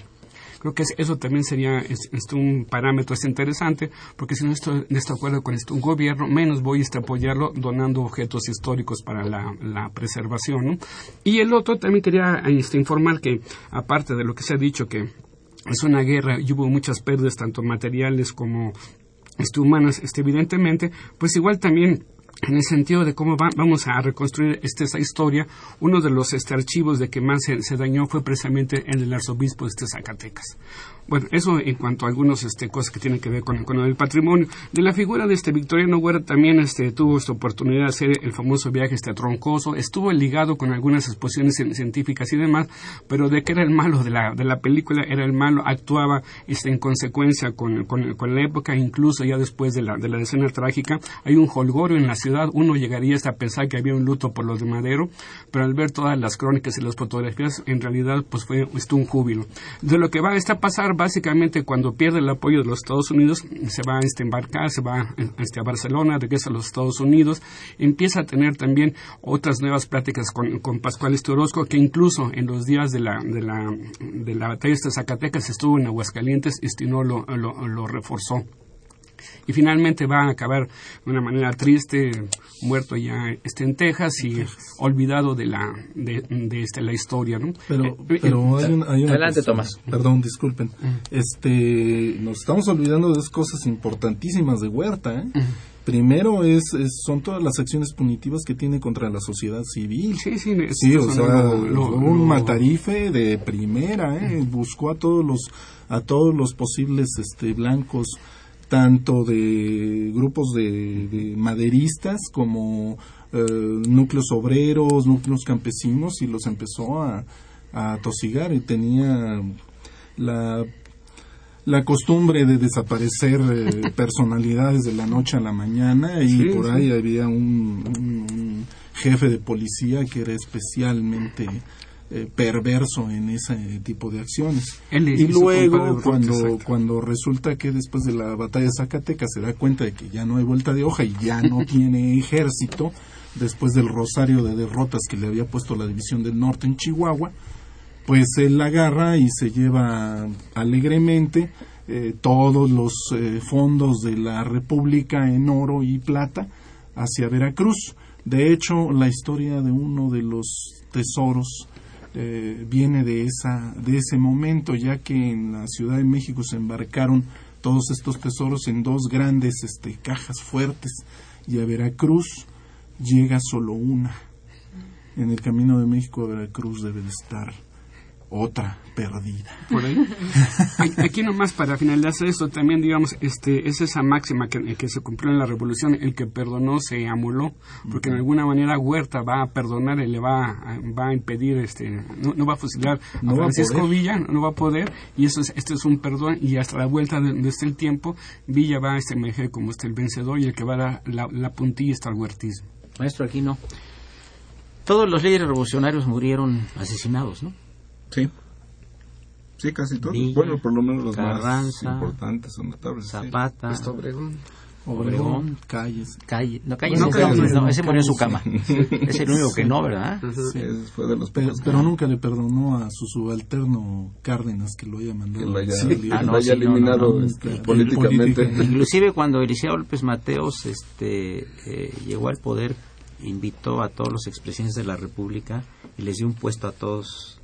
[SPEAKER 8] Creo que eso también sería un parámetro interesante, porque si no estoy de acuerdo con este, un gobierno, menos voy a apoyarlo donando objetos históricos para la, preservación. Y el otro, también quería este, informar que, aparte de lo que se ha dicho, que es una guerra y hubo muchas pérdidas, tanto materiales como este, humanas, este, evidentemente, pues igual también en el sentido de cómo vamos a reconstruir este, esta historia, uno de los este, archivos de que más se, dañó fue precisamente el del arzobispo de Zacatecas. Bueno, eso en cuanto a algunas este, cosas que tienen que ver con, el patrimonio. De la figura de este Victoriano Huerta también este, tuvo esta oportunidad de hacer el famoso viaje este, Troncoso, estuvo ligado con algunas exposiciones científicas y demás, pero de que era el malo de la, de la película, era el malo, actuaba en consecuencia con, la época, incluso ya después de la, de la escena trágica, hay un holgorio en la uno llegaría hasta a pensar que había un luto por los de Madero, pero al ver todas las crónicas y las fotografías, en realidad pues fue un júbilo. De lo que va a pasar básicamente cuando pierde el apoyo de los Estados Unidos, se va a este, embarcar, se va este, a Barcelona, regresa a los Estados Unidos, empieza a tener también otras nuevas pláticas con, con Pascual Estorosco, que incluso en los días de la, de la, de la batalla de Zacatecas estuvo en Aguascalientes y no lo, lo reforzó y finalmente va a acabar de una manera triste, muerto ya este, en Texas y olvidado de la, de, de este, la historia. ¿no?
[SPEAKER 7] Pero, eh, pero
[SPEAKER 2] eh, hay, una Adelante, Tomás.
[SPEAKER 7] Perdón, disculpen. Este, nos estamos olvidando de dos cosas importantísimas de Huerta. ¿eh? Primero es, son todas las acciones punitivas que tiene contra la sociedad civil.
[SPEAKER 8] Sí, sí,
[SPEAKER 7] sí o sea, un matarife de primera, ¿eh? buscó a todos los a todos los posibles este blancos tanto de grupos de, maderistas como eh, núcleos obreros, núcleos campesinos y los empezó a, a tosigar y tenía la, la costumbre de desaparecer eh, <laughs> personalidades de la noche a la mañana y por ahí había un, jefe de policía que era especialmente eh, perverso en ese tipo de acciones. Y luego, cuando, cuando resulta que después de la batalla de Zacatecas se da cuenta de que ya no hay vuelta de hoja y ya no <laughs> tiene ejército, después del rosario de derrotas que le había puesto la División del Norte en Chihuahua, pues él la agarra y se lleva alegremente eh, todos los eh, fondos de la República en oro y plata hacia Veracruz. De hecho, la historia de uno de los tesoros eh, viene de, esa, de ese momento, ya que en la Ciudad de México se embarcaron todos estos tesoros en dos grandes este, cajas fuertes y a Veracruz llega solo una. En el camino de México a Veracruz debe de estar otra perdida.
[SPEAKER 8] Por ahí. Aquí nomás para finalizar esto, también digamos, este, es esa máxima que, que, se cumplió en la revolución, el que perdonó se amoló, porque en alguna manera Huerta va a perdonar y le va a, va a impedir, este, no, va a fusilar a Francisco Villa, no va a poder, y eso es, este es un perdón, y hasta la vuelta de, este el tiempo, Villa va a este emerger como este el vencedor y el que va a dar la, la puntilla está el huertismo.
[SPEAKER 2] Maestro, aquí no. Todos los líderes revolucionarios murieron asesinados, ¿no?
[SPEAKER 9] Sí. Sí, casi todos.
[SPEAKER 2] Villa,
[SPEAKER 9] bueno, por lo menos los más
[SPEAKER 2] Carranza,
[SPEAKER 9] importantes o notables. sí.
[SPEAKER 2] Zapata,
[SPEAKER 10] Hasta Obregón.
[SPEAKER 7] Obregón, calles.
[SPEAKER 2] Calle, no, Calles
[SPEAKER 7] No,
[SPEAKER 2] no,
[SPEAKER 7] Calles
[SPEAKER 2] no,
[SPEAKER 7] no,
[SPEAKER 2] ese murió en su cama.
[SPEAKER 7] sí.
[SPEAKER 2] Es el único que no, ¿verdad?
[SPEAKER 9] Sí, ese fue de los
[SPEAKER 7] Pero, pero nunca le perdonó a su subalterno Cárdenas que lo haya mandado.
[SPEAKER 9] Que lo haya-.
[SPEAKER 2] Ah,
[SPEAKER 9] lo
[SPEAKER 2] sí,
[SPEAKER 9] eliminado este, políticamente.
[SPEAKER 7] Política. <laughs>
[SPEAKER 2] Inclusive cuando Eliseo López Mateos este, eh, llegó al poder, invitó a todos los expresidentes de la República y les dio un puesto a todos.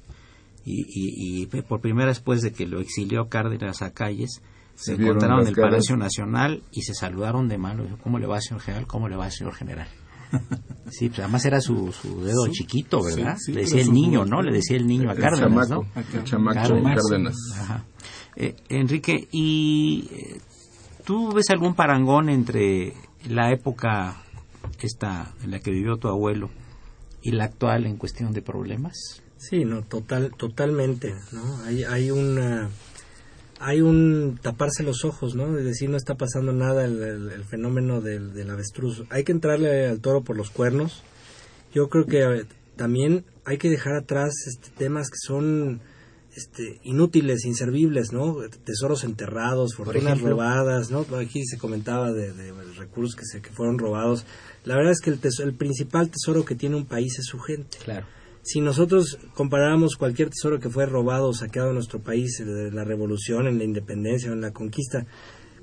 [SPEAKER 2] Y, y, y por primera vez después de que lo exilió Cárdenas a calles, se encontraron en el
[SPEAKER 9] caras.
[SPEAKER 2] Palacio Nacional y se saludaron de mano. ¿Cómo le va, señor general? ¿Cómo le va, señor general? <laughs> Sí, pues además era su, su dedo
[SPEAKER 7] Sí,
[SPEAKER 2] chiquito, ¿verdad?
[SPEAKER 7] sí, sí,
[SPEAKER 2] le decía el niño. ¿no? Le decía el niño a
[SPEAKER 9] El
[SPEAKER 2] Cárdenas,
[SPEAKER 9] chamaco,
[SPEAKER 2] ¿no?
[SPEAKER 9] el chamaco
[SPEAKER 2] Cárdenas.
[SPEAKER 9] Cárdenas.
[SPEAKER 2] Ajá. Eh, Enrique, ¿y eh, tú ves algún parangón entre la época esta en la que vivió tu abuelo y la actual en cuestión de problemas?
[SPEAKER 4] Sí, no, total, totalmente, ¿no? Hay, hay una, hay un taparse los ojos, ¿no? De decir no está pasando nada el, el- el fenómeno del, del avestruz. Hay que entrarle al toro por los cuernos. Yo creo que también hay que dejar atrás este, temas que son este, inútiles, inservibles, ¿no? Tesoros enterrados, fortunas robadas, ¿no? Aquí se comentaba de, de recursos que, se, que fueron robados. La verdad es que el, teso- el principal tesoro que tiene un país es su gente
[SPEAKER 2] Claro.
[SPEAKER 4] Si nosotros comparáramos cualquier tesoro que fue robado o saqueado en nuestro país, de la revolución, en la independencia o en la conquista,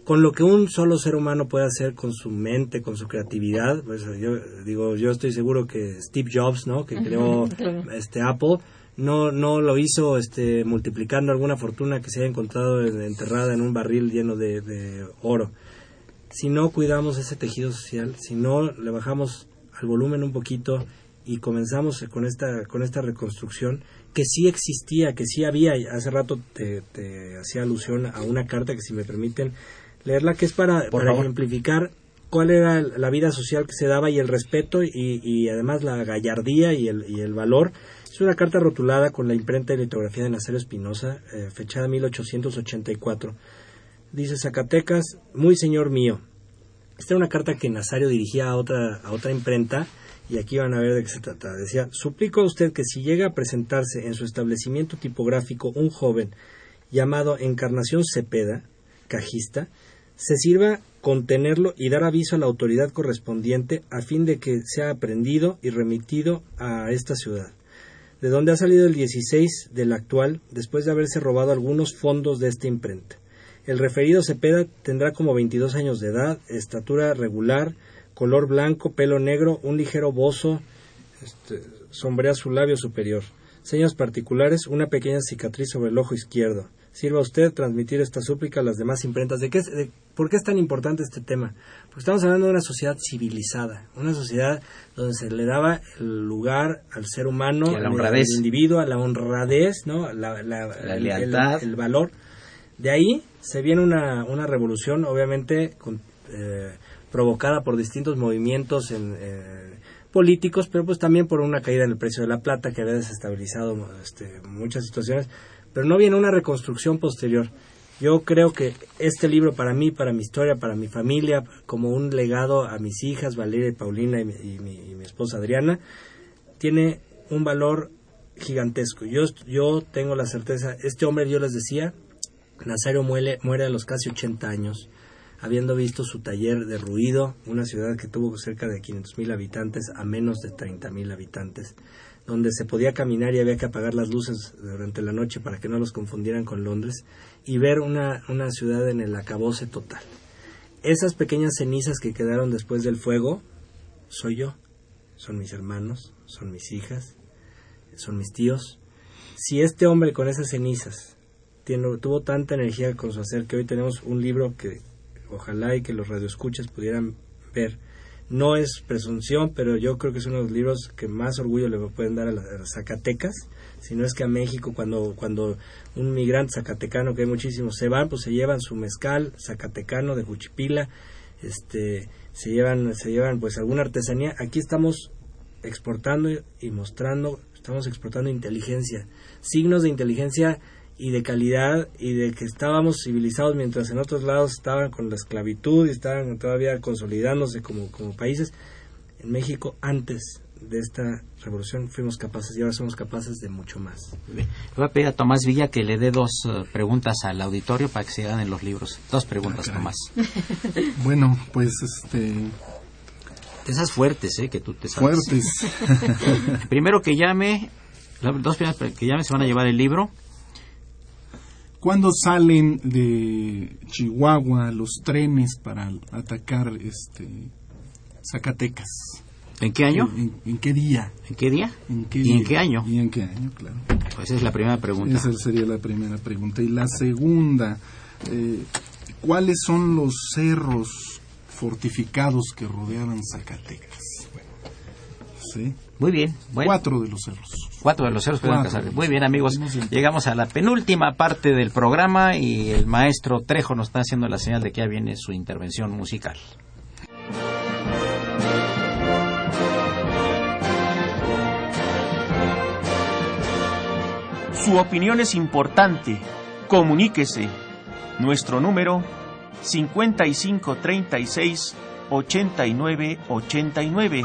[SPEAKER 4] con lo que un solo ser humano puede hacer con su mente, con su creatividad, pues yo digo, yo estoy seguro que Steve Jobs, ¿no? que creó este Apple, no no lo hizo este multiplicando alguna fortuna que se haya encontrado en- enterrada en un barril lleno de, de oro. Si no cuidamos ese tejido social, si no le bajamos al volumen un poquito y comenzamos con esta con esta reconstrucción que sí existía, que sí había, hace rato te, te hacía alusión a una carta que si me permiten leerla, que es para, para ejemplificar cuál era la vida social que se daba y el respeto y, y además la gallardía y el, y el valor. Es una carta rotulada con la imprenta y litografía de Nazario Espinosa, eh, fechada 1884. Dice Zacatecas, muy señor mío. Esta era una carta que Nazario dirigía a otra, a otra imprenta y aquí van a ver de qué se trata. Decía, suplico a usted que si llega a presentarse en su establecimiento tipográfico un joven llamado Encarnación Cepeda, cajista, se sirva contenerlo y dar aviso a la autoridad correspondiente a fin de que sea aprendido y remitido a esta ciudad, de donde ha salido el 16 del actual después de haberse robado algunos fondos de esta imprenta. El referido Cepeda tendrá como 22 años de edad, estatura regular, color blanco, pelo negro, un ligero bozo, este, sombrea su labio superior. Señas particulares, una pequeña cicatriz sobre el ojo izquierdo. Sirva usted transmitir esta súplica a las demás imprentas. ¿De qué, es- de- ¿Por qué es tan importante este tema? Porque estamos hablando de una sociedad civilizada, una sociedad donde se le daba el lugar al ser humano,
[SPEAKER 2] a la
[SPEAKER 4] al-
[SPEAKER 2] honradez.
[SPEAKER 4] al individuo, a la honradez, ¿no? La, la-
[SPEAKER 2] La
[SPEAKER 4] el-
[SPEAKER 2] lealtad.
[SPEAKER 4] el- el valor. De ahí se viene una, una revolución, obviamente, con- eh, provocada por distintos movimientos en, eh, políticos, pero pues también por una caída en el precio de la plata que había desestabilizado este, muchas situaciones. Pero no viene una reconstrucción posterior. Yo creo que este libro para mí, para mi historia, para mi familia, como un legado a mis hijas, Valeria y Paulina y mi, y mi- y mi esposa Adriana, tiene un valor gigantesco. Yo, yo tengo la certeza, este hombre, yo les decía, Nazario muere, muere a los casi 80 años, habiendo visto su taller derruido, una ciudad que tuvo cerca de 500 mil habitantes a menos de 30 mil habitantes, donde se podía caminar y había que apagar las luces durante la noche para que no los confundieran con Londres, y ver una, una ciudad en el acabose total. Esas pequeñas cenizas que quedaron después del fuego, soy yo, son mis hermanos, son mis hijas, son mis tíos. Si este hombre con esas cenizas tuvo tanta energía con su hacer que hoy tenemos un libro que ojalá y que los radioescuchas pudieran ver. No es presunción, pero yo creo que es uno de los libros que más orgullo le pueden dar a las, Zacatecas, si no es que a México cuando, cuando un migrante zacatecano, que hay muchísimos, se van, pues se llevan su mezcal zacatecano de Juchipila, este, se llevan, se llevan pues alguna artesanía. Aquí estamos exportando y mostrando, estamos exportando inteligencia, signos de inteligencia y de calidad y de que estábamos civilizados mientras en otros lados estaban con la esclavitud y estaban todavía consolidándose como, como países. En México, antes
[SPEAKER 11] de esta revolución fuimos capaces y ahora somos capaces de mucho más.
[SPEAKER 2] Le voy a pedir a Tomás Villa que le dé dos eh, preguntas al auditorio para que se hagan en los libros. Dos preguntas,
[SPEAKER 7] Ah,
[SPEAKER 2] Tomás. <laughs>
[SPEAKER 7] Bueno, pues este
[SPEAKER 2] esas fuertes, ¿eh? Que tú te sabes.
[SPEAKER 7] fuertes. <laughs>
[SPEAKER 2] Primero que llame, las dos primeras que llame se van a llevar el libro.
[SPEAKER 7] ¿Cuándo salen de Chihuahua los trenes para atacar este Zacatecas?
[SPEAKER 2] ¿En qué año?
[SPEAKER 7] ¿En, en qué día?
[SPEAKER 2] ¿En qué día?
[SPEAKER 7] ¿En qué
[SPEAKER 2] ¿Y
[SPEAKER 7] día?
[SPEAKER 2] en qué año?
[SPEAKER 7] ¿Y en qué año? Claro.
[SPEAKER 2] Pues esa es la primera pregunta.
[SPEAKER 7] Esa sería la primera pregunta. Y la segunda, eh, ¿cuáles son los cerros fortificados que rodeaban Zacatecas? ¿Sí?
[SPEAKER 2] Muy bien. Bueno.
[SPEAKER 7] Cuatro de los cerros.
[SPEAKER 2] Cuatro de los ceros pueden
[SPEAKER 7] Cuatro.
[SPEAKER 2] casar. Muy bien, amigos. Llegamos a la penúltima parte del programa y el maestro Trejo nos está haciendo la señal de que ya viene su intervención musical.
[SPEAKER 6] Su opinión es importante. Comuníquese. Nuestro número 5536 8989.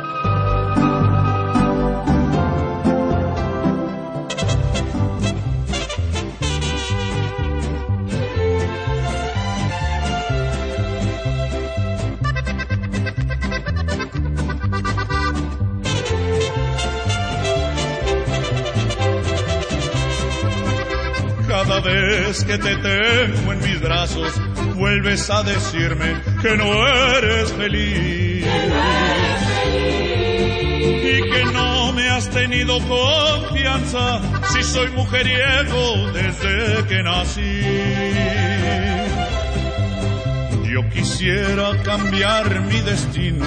[SPEAKER 12] Que te tengo en mis brazos, vuelves a decirme que no eres feliz. Y que no me has tenido confianza si soy mujeriego desde que nací. Yo quisiera cambiar mi destino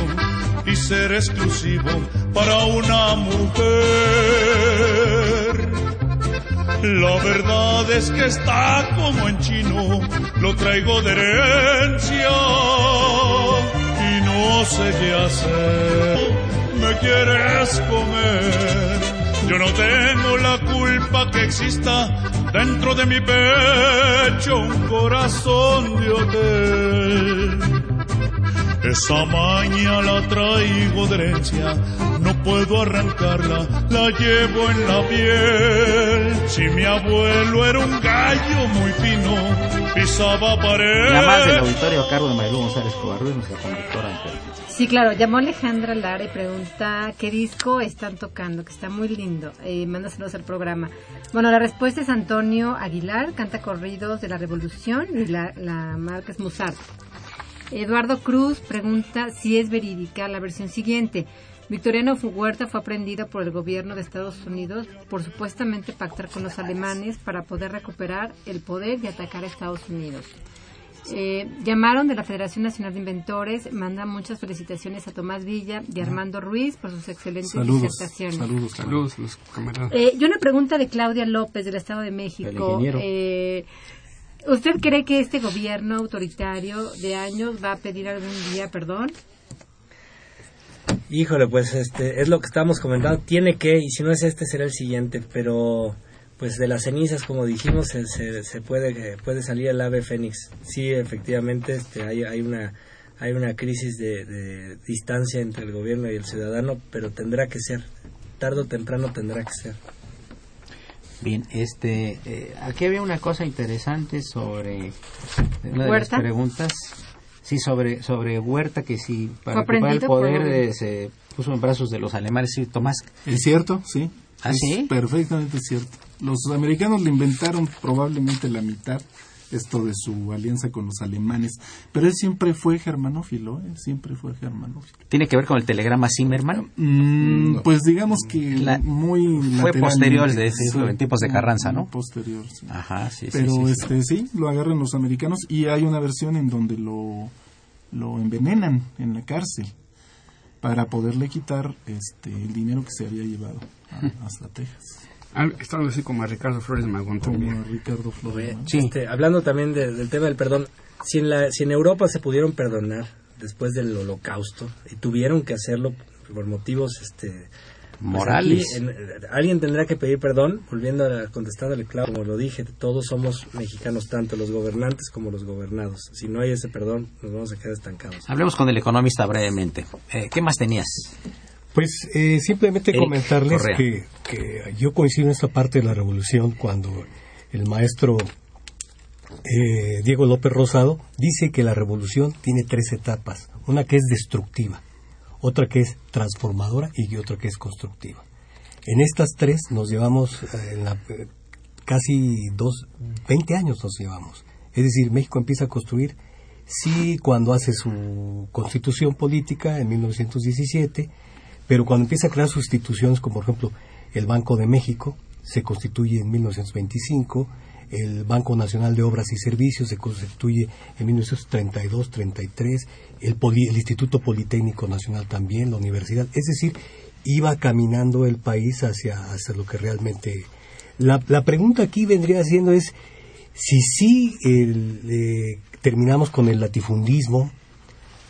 [SPEAKER 12] y ser exclusivo para una mujer. La verdad es que está como en chino, lo traigo de herencia y no sé qué hacer. Me quieres comer, yo no tengo la culpa que exista dentro de mi pecho un corazón de hotel. Esa maña la traigo de herencia, puedo arrancarla, la llevo en la piel. Si mi abuelo era un gallo muy fino, pisaba pared.
[SPEAKER 2] La más del auditorio a cargo de Marilu González Covarruiz, nuestra conductora en.
[SPEAKER 3] Sí, claro, llamó Alejandra Lara y pregunta qué disco están tocando, que está muy lindo. Eh, mándaselos al programa. Bueno, la respuesta es Antonio Aguilar, canta corridos de la Revolución y la, la marca es Musart. Eduardo Cruz pregunta si es verídica la versión siguiente. Victoriano Huerta fue aprendido por el gobierno de Estados Unidos por supuestamente pactar con los alemanes para poder recuperar el poder y atacar a Estados Unidos. Eh, llamaron de la Federación Nacional de Inventores, mandan muchas felicitaciones a Tomás Villa y Armando Ruiz por sus excelentes
[SPEAKER 7] Saludos,
[SPEAKER 3] disertaciones.
[SPEAKER 7] saludos,
[SPEAKER 8] Saludos, los camaradas.
[SPEAKER 3] Eh, y una pregunta de Claudia López del Estado de México. Eh, ¿Usted cree que este gobierno autoritario de años va a pedir algún día perdón?
[SPEAKER 11] Híjole, pues este es lo que estábamos comentando. Tiene que, y si no es este, será el siguiente. Pero, pues de las cenizas, como dijimos, se, se, se puede puede salir el ave fénix. Sí, efectivamente, este, hay, hay una hay una crisis de, de distancia entre el gobierno y el ciudadano, pero tendrá que ser. Tarde o temprano tendrá que ser.
[SPEAKER 2] Bien, este, eh, aquí había una cosa interesante sobre una de
[SPEAKER 3] ¿Huerta?
[SPEAKER 2] las preguntas, sí, sobre sobre Huerta que si para ocupar el poder se puso en brazos de los alemanes, sí, Tomás.
[SPEAKER 7] ¿Es cierto? Sí.
[SPEAKER 2] ¿Ah,
[SPEAKER 7] Es
[SPEAKER 2] sí?
[SPEAKER 7] Perfectamente cierto. Los americanos le inventaron probablemente la mitad esto de su alianza con los alemanes, pero él siempre fue germanófilo, ¿eh? siempre fue germanófilo.
[SPEAKER 2] ¿Tiene que ver con el telegrama Zimmerman?
[SPEAKER 7] Mm, Pues digamos que
[SPEAKER 2] La-
[SPEAKER 7] muy
[SPEAKER 2] fue posterior, decir,
[SPEAKER 7] Sí,
[SPEAKER 2] en tiempos de Carranza, ¿no?
[SPEAKER 7] Posterior, sí.
[SPEAKER 2] Ajá, sí, sí,
[SPEAKER 7] Pero
[SPEAKER 2] sí, sí.
[SPEAKER 7] este sí, lo agarran los americanos y hay una versión en donde lo, lo envenenan en la cárcel para poderle quitar este el dinero que se había llevado a- hasta Texas.
[SPEAKER 8] Al- Estamos así como a Ricardo Flores Magón también.
[SPEAKER 7] Ricardo Flores.
[SPEAKER 11] Este, hablando también de- del tema del perdón, si en, la, si en Europa se pudieron perdonar después del holocausto y tuvieron que hacerlo por motivos este,
[SPEAKER 2] Morales.
[SPEAKER 4] aquí, en- alguien tendrá que pedir perdón, volviendo a contestándole, claro, como lo dije, todos somos mexicanos, tanto los gobernantes como los gobernados. Si no hay ese perdón, nos vamos a quedar estancados.
[SPEAKER 2] Hablemos con el economista brevemente. Eh, ¿Qué más tenías?
[SPEAKER 5] Pues eh, simplemente
[SPEAKER 2] Eric
[SPEAKER 5] comentarles que yo coincido en esta parte de la revolución cuando el maestro eh, Diego López Rosado dice que la revolución tiene tres etapas. Una que es destructiva, otra que es transformadora y otra que es constructiva. En estas tres nos llevamos eh, en la- eh, casi dos, 20 años nos llevamos. Es decir, México empieza a construir, sí, cuando hace su constitución política en 1917, pero cuando empieza a crear sus instituciones, como por ejemplo el Banco de México, se constituye en 1925, el Banco Nacional de Obras y Servicios se constituye en 1932-33, el, el Instituto Politécnico Nacional también, la universidad, es decir, iba caminando el país hacia, hacia lo que realmente... La, la pregunta aquí vendría siendo es si sí el, eh, terminamos con el latifundismo,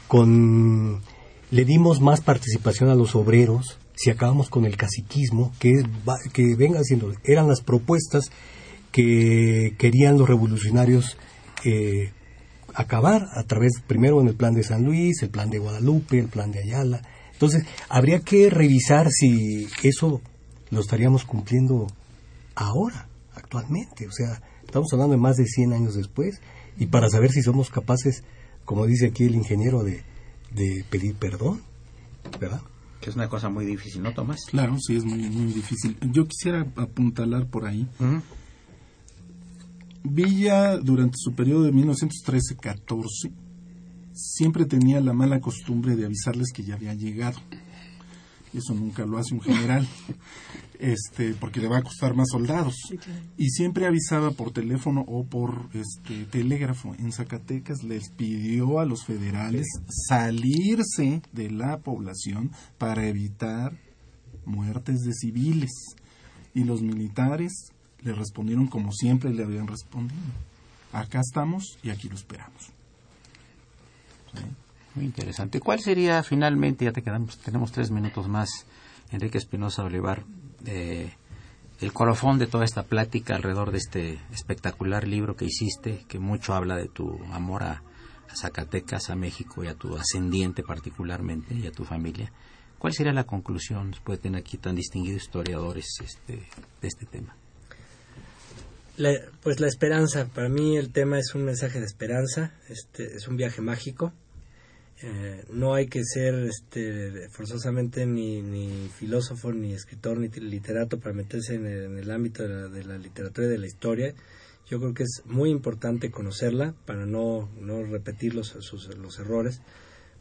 [SPEAKER 5] con le dimos más participación a los obreros, si acabamos con el caciquismo, que, es que venga siendo, eran las propuestas que querían los revolucionarios eh, acabar a través, primero en el plan de San Luis, el plan de Guadalupe, el plan de Ayala. Entonces, habría que revisar si eso lo estaríamos cumpliendo ahora, actualmente. O sea, estamos hablando de más de 100 años después y para saber si somos capaces, como dice aquí el ingeniero, de, de pedir perdón, ¿verdad?
[SPEAKER 2] Que es una cosa muy difícil, ¿no, Tomás?
[SPEAKER 7] Claro, sí, es muy, muy difícil. Yo quisiera apuntalar por ahí. Villa, durante su periodo de 1913-14, siempre tenía la mala costumbre de avisarles que ya había llegado. Eso nunca lo hace un general, <laughs> este, porque le va a costar más soldados. Y siempre avisaba por teléfono o por este, telégrafo. En Zacatecas les pidió a los federales salirse de la población para evitar muertes de civiles. Y los militares le respondieron como siempre le habían respondido. Acá estamos y aquí lo esperamos.
[SPEAKER 2] Muy interesante. ¿Cuál sería finalmente, ya te quedamos, tenemos tres minutos más, Enrique Espinosa Olivar, eh, el colofón de toda esta plática alrededor de este espectacular libro que hiciste, que mucho habla de tu amor a, Zacatecas, a México y a tu ascendiente particularmente y a tu familia? ¿Cuál sería la conclusión después de tener aquí tan distinguidos historiadores este, de este tema?
[SPEAKER 4] La- pues la esperanza, para mí el tema es un mensaje de esperanza, este, es un viaje mágico. Eh, no hay que ser este, forzosamente ni, ni filósofo, ni escritor, ni literato para meterse en el, ámbito de la, de la literatura y de la historia. Yo creo que es muy importante conocerla para no, no repetir los, sus- los errores.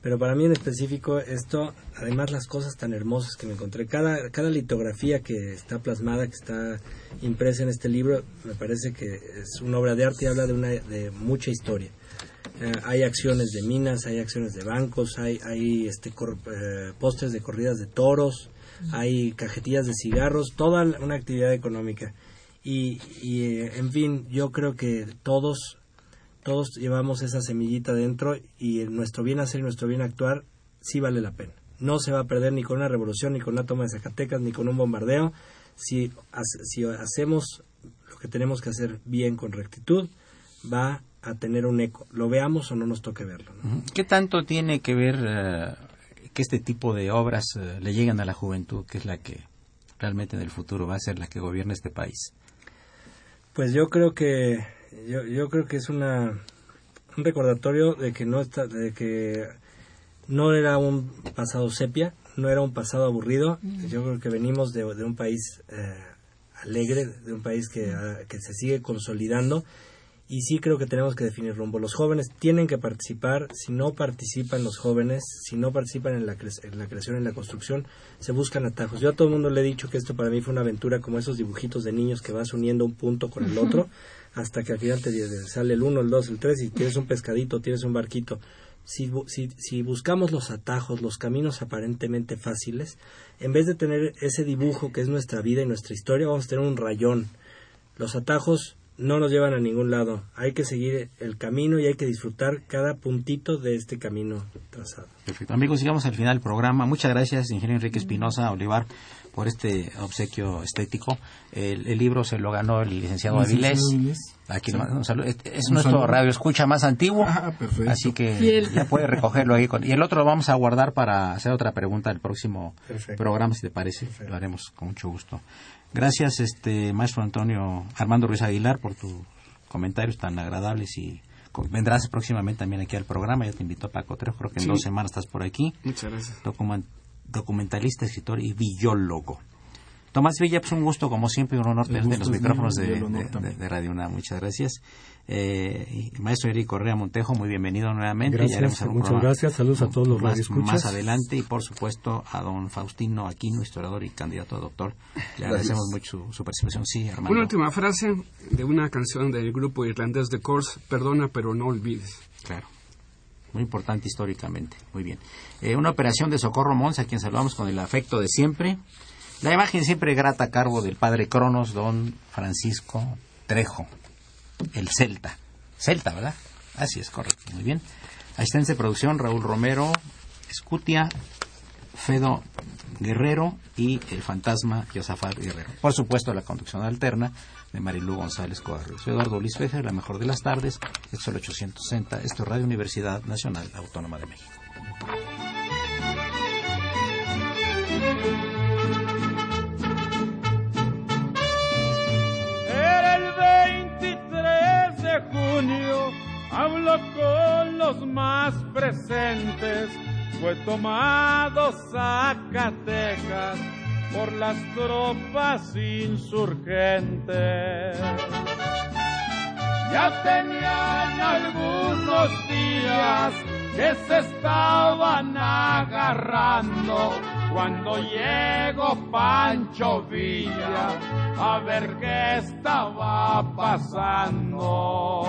[SPEAKER 4] Pero para mí en específico esto, además las cosas tan hermosas que me encontré, cada, cada litografía que está plasmada, que está impresa en este libro, me parece que es una obra de arte y habla de, una, de mucha historia. Eh, hay acciones de minas, hay acciones de bancos, hay, hay este, cor- eh, postres de corridas de toros, hay cajetillas de cigarros, toda una actividad económica. Y, y eh, en fin, yo creo que todos todos llevamos esa semillita dentro y nuestro bien hacer y nuestro bien actuar sí vale la pena. No se va a perder ni con una revolución, ni con una toma de Zacatecas, ni con un bombardeo. Si, si hacemos lo que tenemos que hacer bien con rectitud, va a tener un eco. Lo veamos o no nos toque verlo. ¿no?
[SPEAKER 2] ¿Qué tanto tiene que ver eh, que este tipo de obras eh, le lleguen a la juventud, que es la que realmente en el futuro va a ser la que gobierna este país?
[SPEAKER 4] Pues yo creo que yo, yo creo que es una un recordatorio de que no está de que no era un pasado sepia, no era un pasado aburrido. Yo creo que venimos de, de un país eh, alegre, de un país que, ah, que se sigue consolidando y sí creo que tenemos que definir rumbo. Los jóvenes tienen que participar. Si no participan los jóvenes, si no participan en la, cre- en la creación, en la construcción, se buscan atajos. Yo a todo el mundo le he dicho que esto para mí fue una aventura como esos dibujitos de niños que vas uniendo un punto con el otro hasta que al final te sale el 1, el 2, el 3 y tienes un pescadito, tienes un barquito. Si, si, si buscamos los atajos, los caminos aparentemente fáciles, en vez de tener ese dibujo que es nuestra vida y nuestra historia, vamos a tener un rayón. Los atajos
[SPEAKER 11] no nos llevan a ningún lado. Hay que seguir el camino y hay que disfrutar cada puntito de este camino trazado.
[SPEAKER 2] Perfecto. Amigos, llegamos al final del programa. Muchas gracias, ingeniero Enrique Espinosa Olivar, por este obsequio estético. El, el libro se lo ganó el licenciado Avilés. Aquí
[SPEAKER 7] Sí.
[SPEAKER 2] un saludo. Es, es
[SPEAKER 7] Un
[SPEAKER 2] nuestro
[SPEAKER 7] saludo.
[SPEAKER 2] radio escucha más antiguo,
[SPEAKER 7] Ah, perfecto.
[SPEAKER 2] así que
[SPEAKER 7] Fiel.
[SPEAKER 2] ya puede recogerlo ahí. Con, y el otro lo vamos a guardar para hacer otra pregunta el próximo
[SPEAKER 11] Perfecto.
[SPEAKER 2] programa, si te parece. Lo haremos con mucho gusto. Gracias, este maestro Antonio Armando Ruiz Aguilar, por tus comentarios tan agradables y vendrás próximamente también aquí al programa. Ya te invitó Paco Trejo, creo que en
[SPEAKER 8] Sí.
[SPEAKER 2] dos semanas estás por aquí
[SPEAKER 8] Muchas gracias.
[SPEAKER 2] document- documentalista, escritor y biólogo. Tomás Villa, pues un gusto como siempre y un honor tenerte en los micrófonos
[SPEAKER 7] mío
[SPEAKER 2] de, Radio UNAM. Muchas gracias. Eh, maestro Eric Correa Montejo, muy bienvenido nuevamente.
[SPEAKER 5] Gracias,
[SPEAKER 2] Ya
[SPEAKER 5] muchas
[SPEAKER 2] programa
[SPEAKER 5] gracias. Saludos a todos los
[SPEAKER 2] más,
[SPEAKER 5] radioescuchas.
[SPEAKER 2] más adelante y por supuesto a don Faustino Aquino, historiador y candidato a doctor. Le
[SPEAKER 8] Gracias.
[SPEAKER 2] agradecemos mucho su, su participación. Sí, Armando.
[SPEAKER 8] Una última frase de una canción del grupo irlandés de Course, Perdona pero no olvides.
[SPEAKER 2] Claro. Muy importante históricamente. Muy bien. Eh, una operación de Socorro Mons, a quien saludamos con el afecto de siempre. La imagen siempre grata a cargo del padre Cronos, don Francisco Trejo, el Celta. Celta, ¿verdad? Así es, correcto. Muy bien. Asistente de producción, Raúl Romero, Escutia, Fedo Guerrero y el fantasma Yosafat Guerrero. Por supuesto, la conducción alterna de Marilú González Covarrubias. Soy Eduardo Luis Fejer, la mejor de las tardes. El 860. Esto es Radio Universidad Nacional Autónoma de México.
[SPEAKER 1] Junio, habló con los más presentes, fue tomado Zacatecas por las tropas insurgentes. Ya tenían algunos días que se estaban agarrando cuando llegó Pancho Villa a ver qué estaba pasando.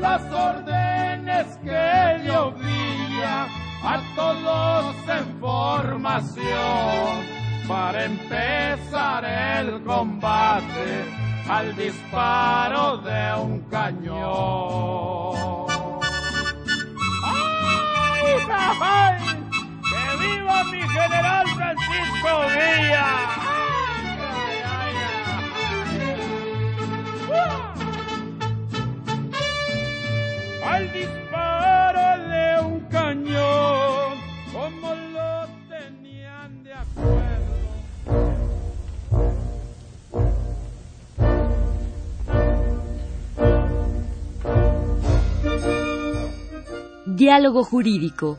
[SPEAKER 1] Las órdenes que dio Villa a todos en formación para empezar el combate al disparo de un cañón. ¡Ay, ay! ¡Que viva mi general Francisco Villa! Al disparo de un cañón, como lo tenían de acuerdo.
[SPEAKER 13] Diálogo Jurídico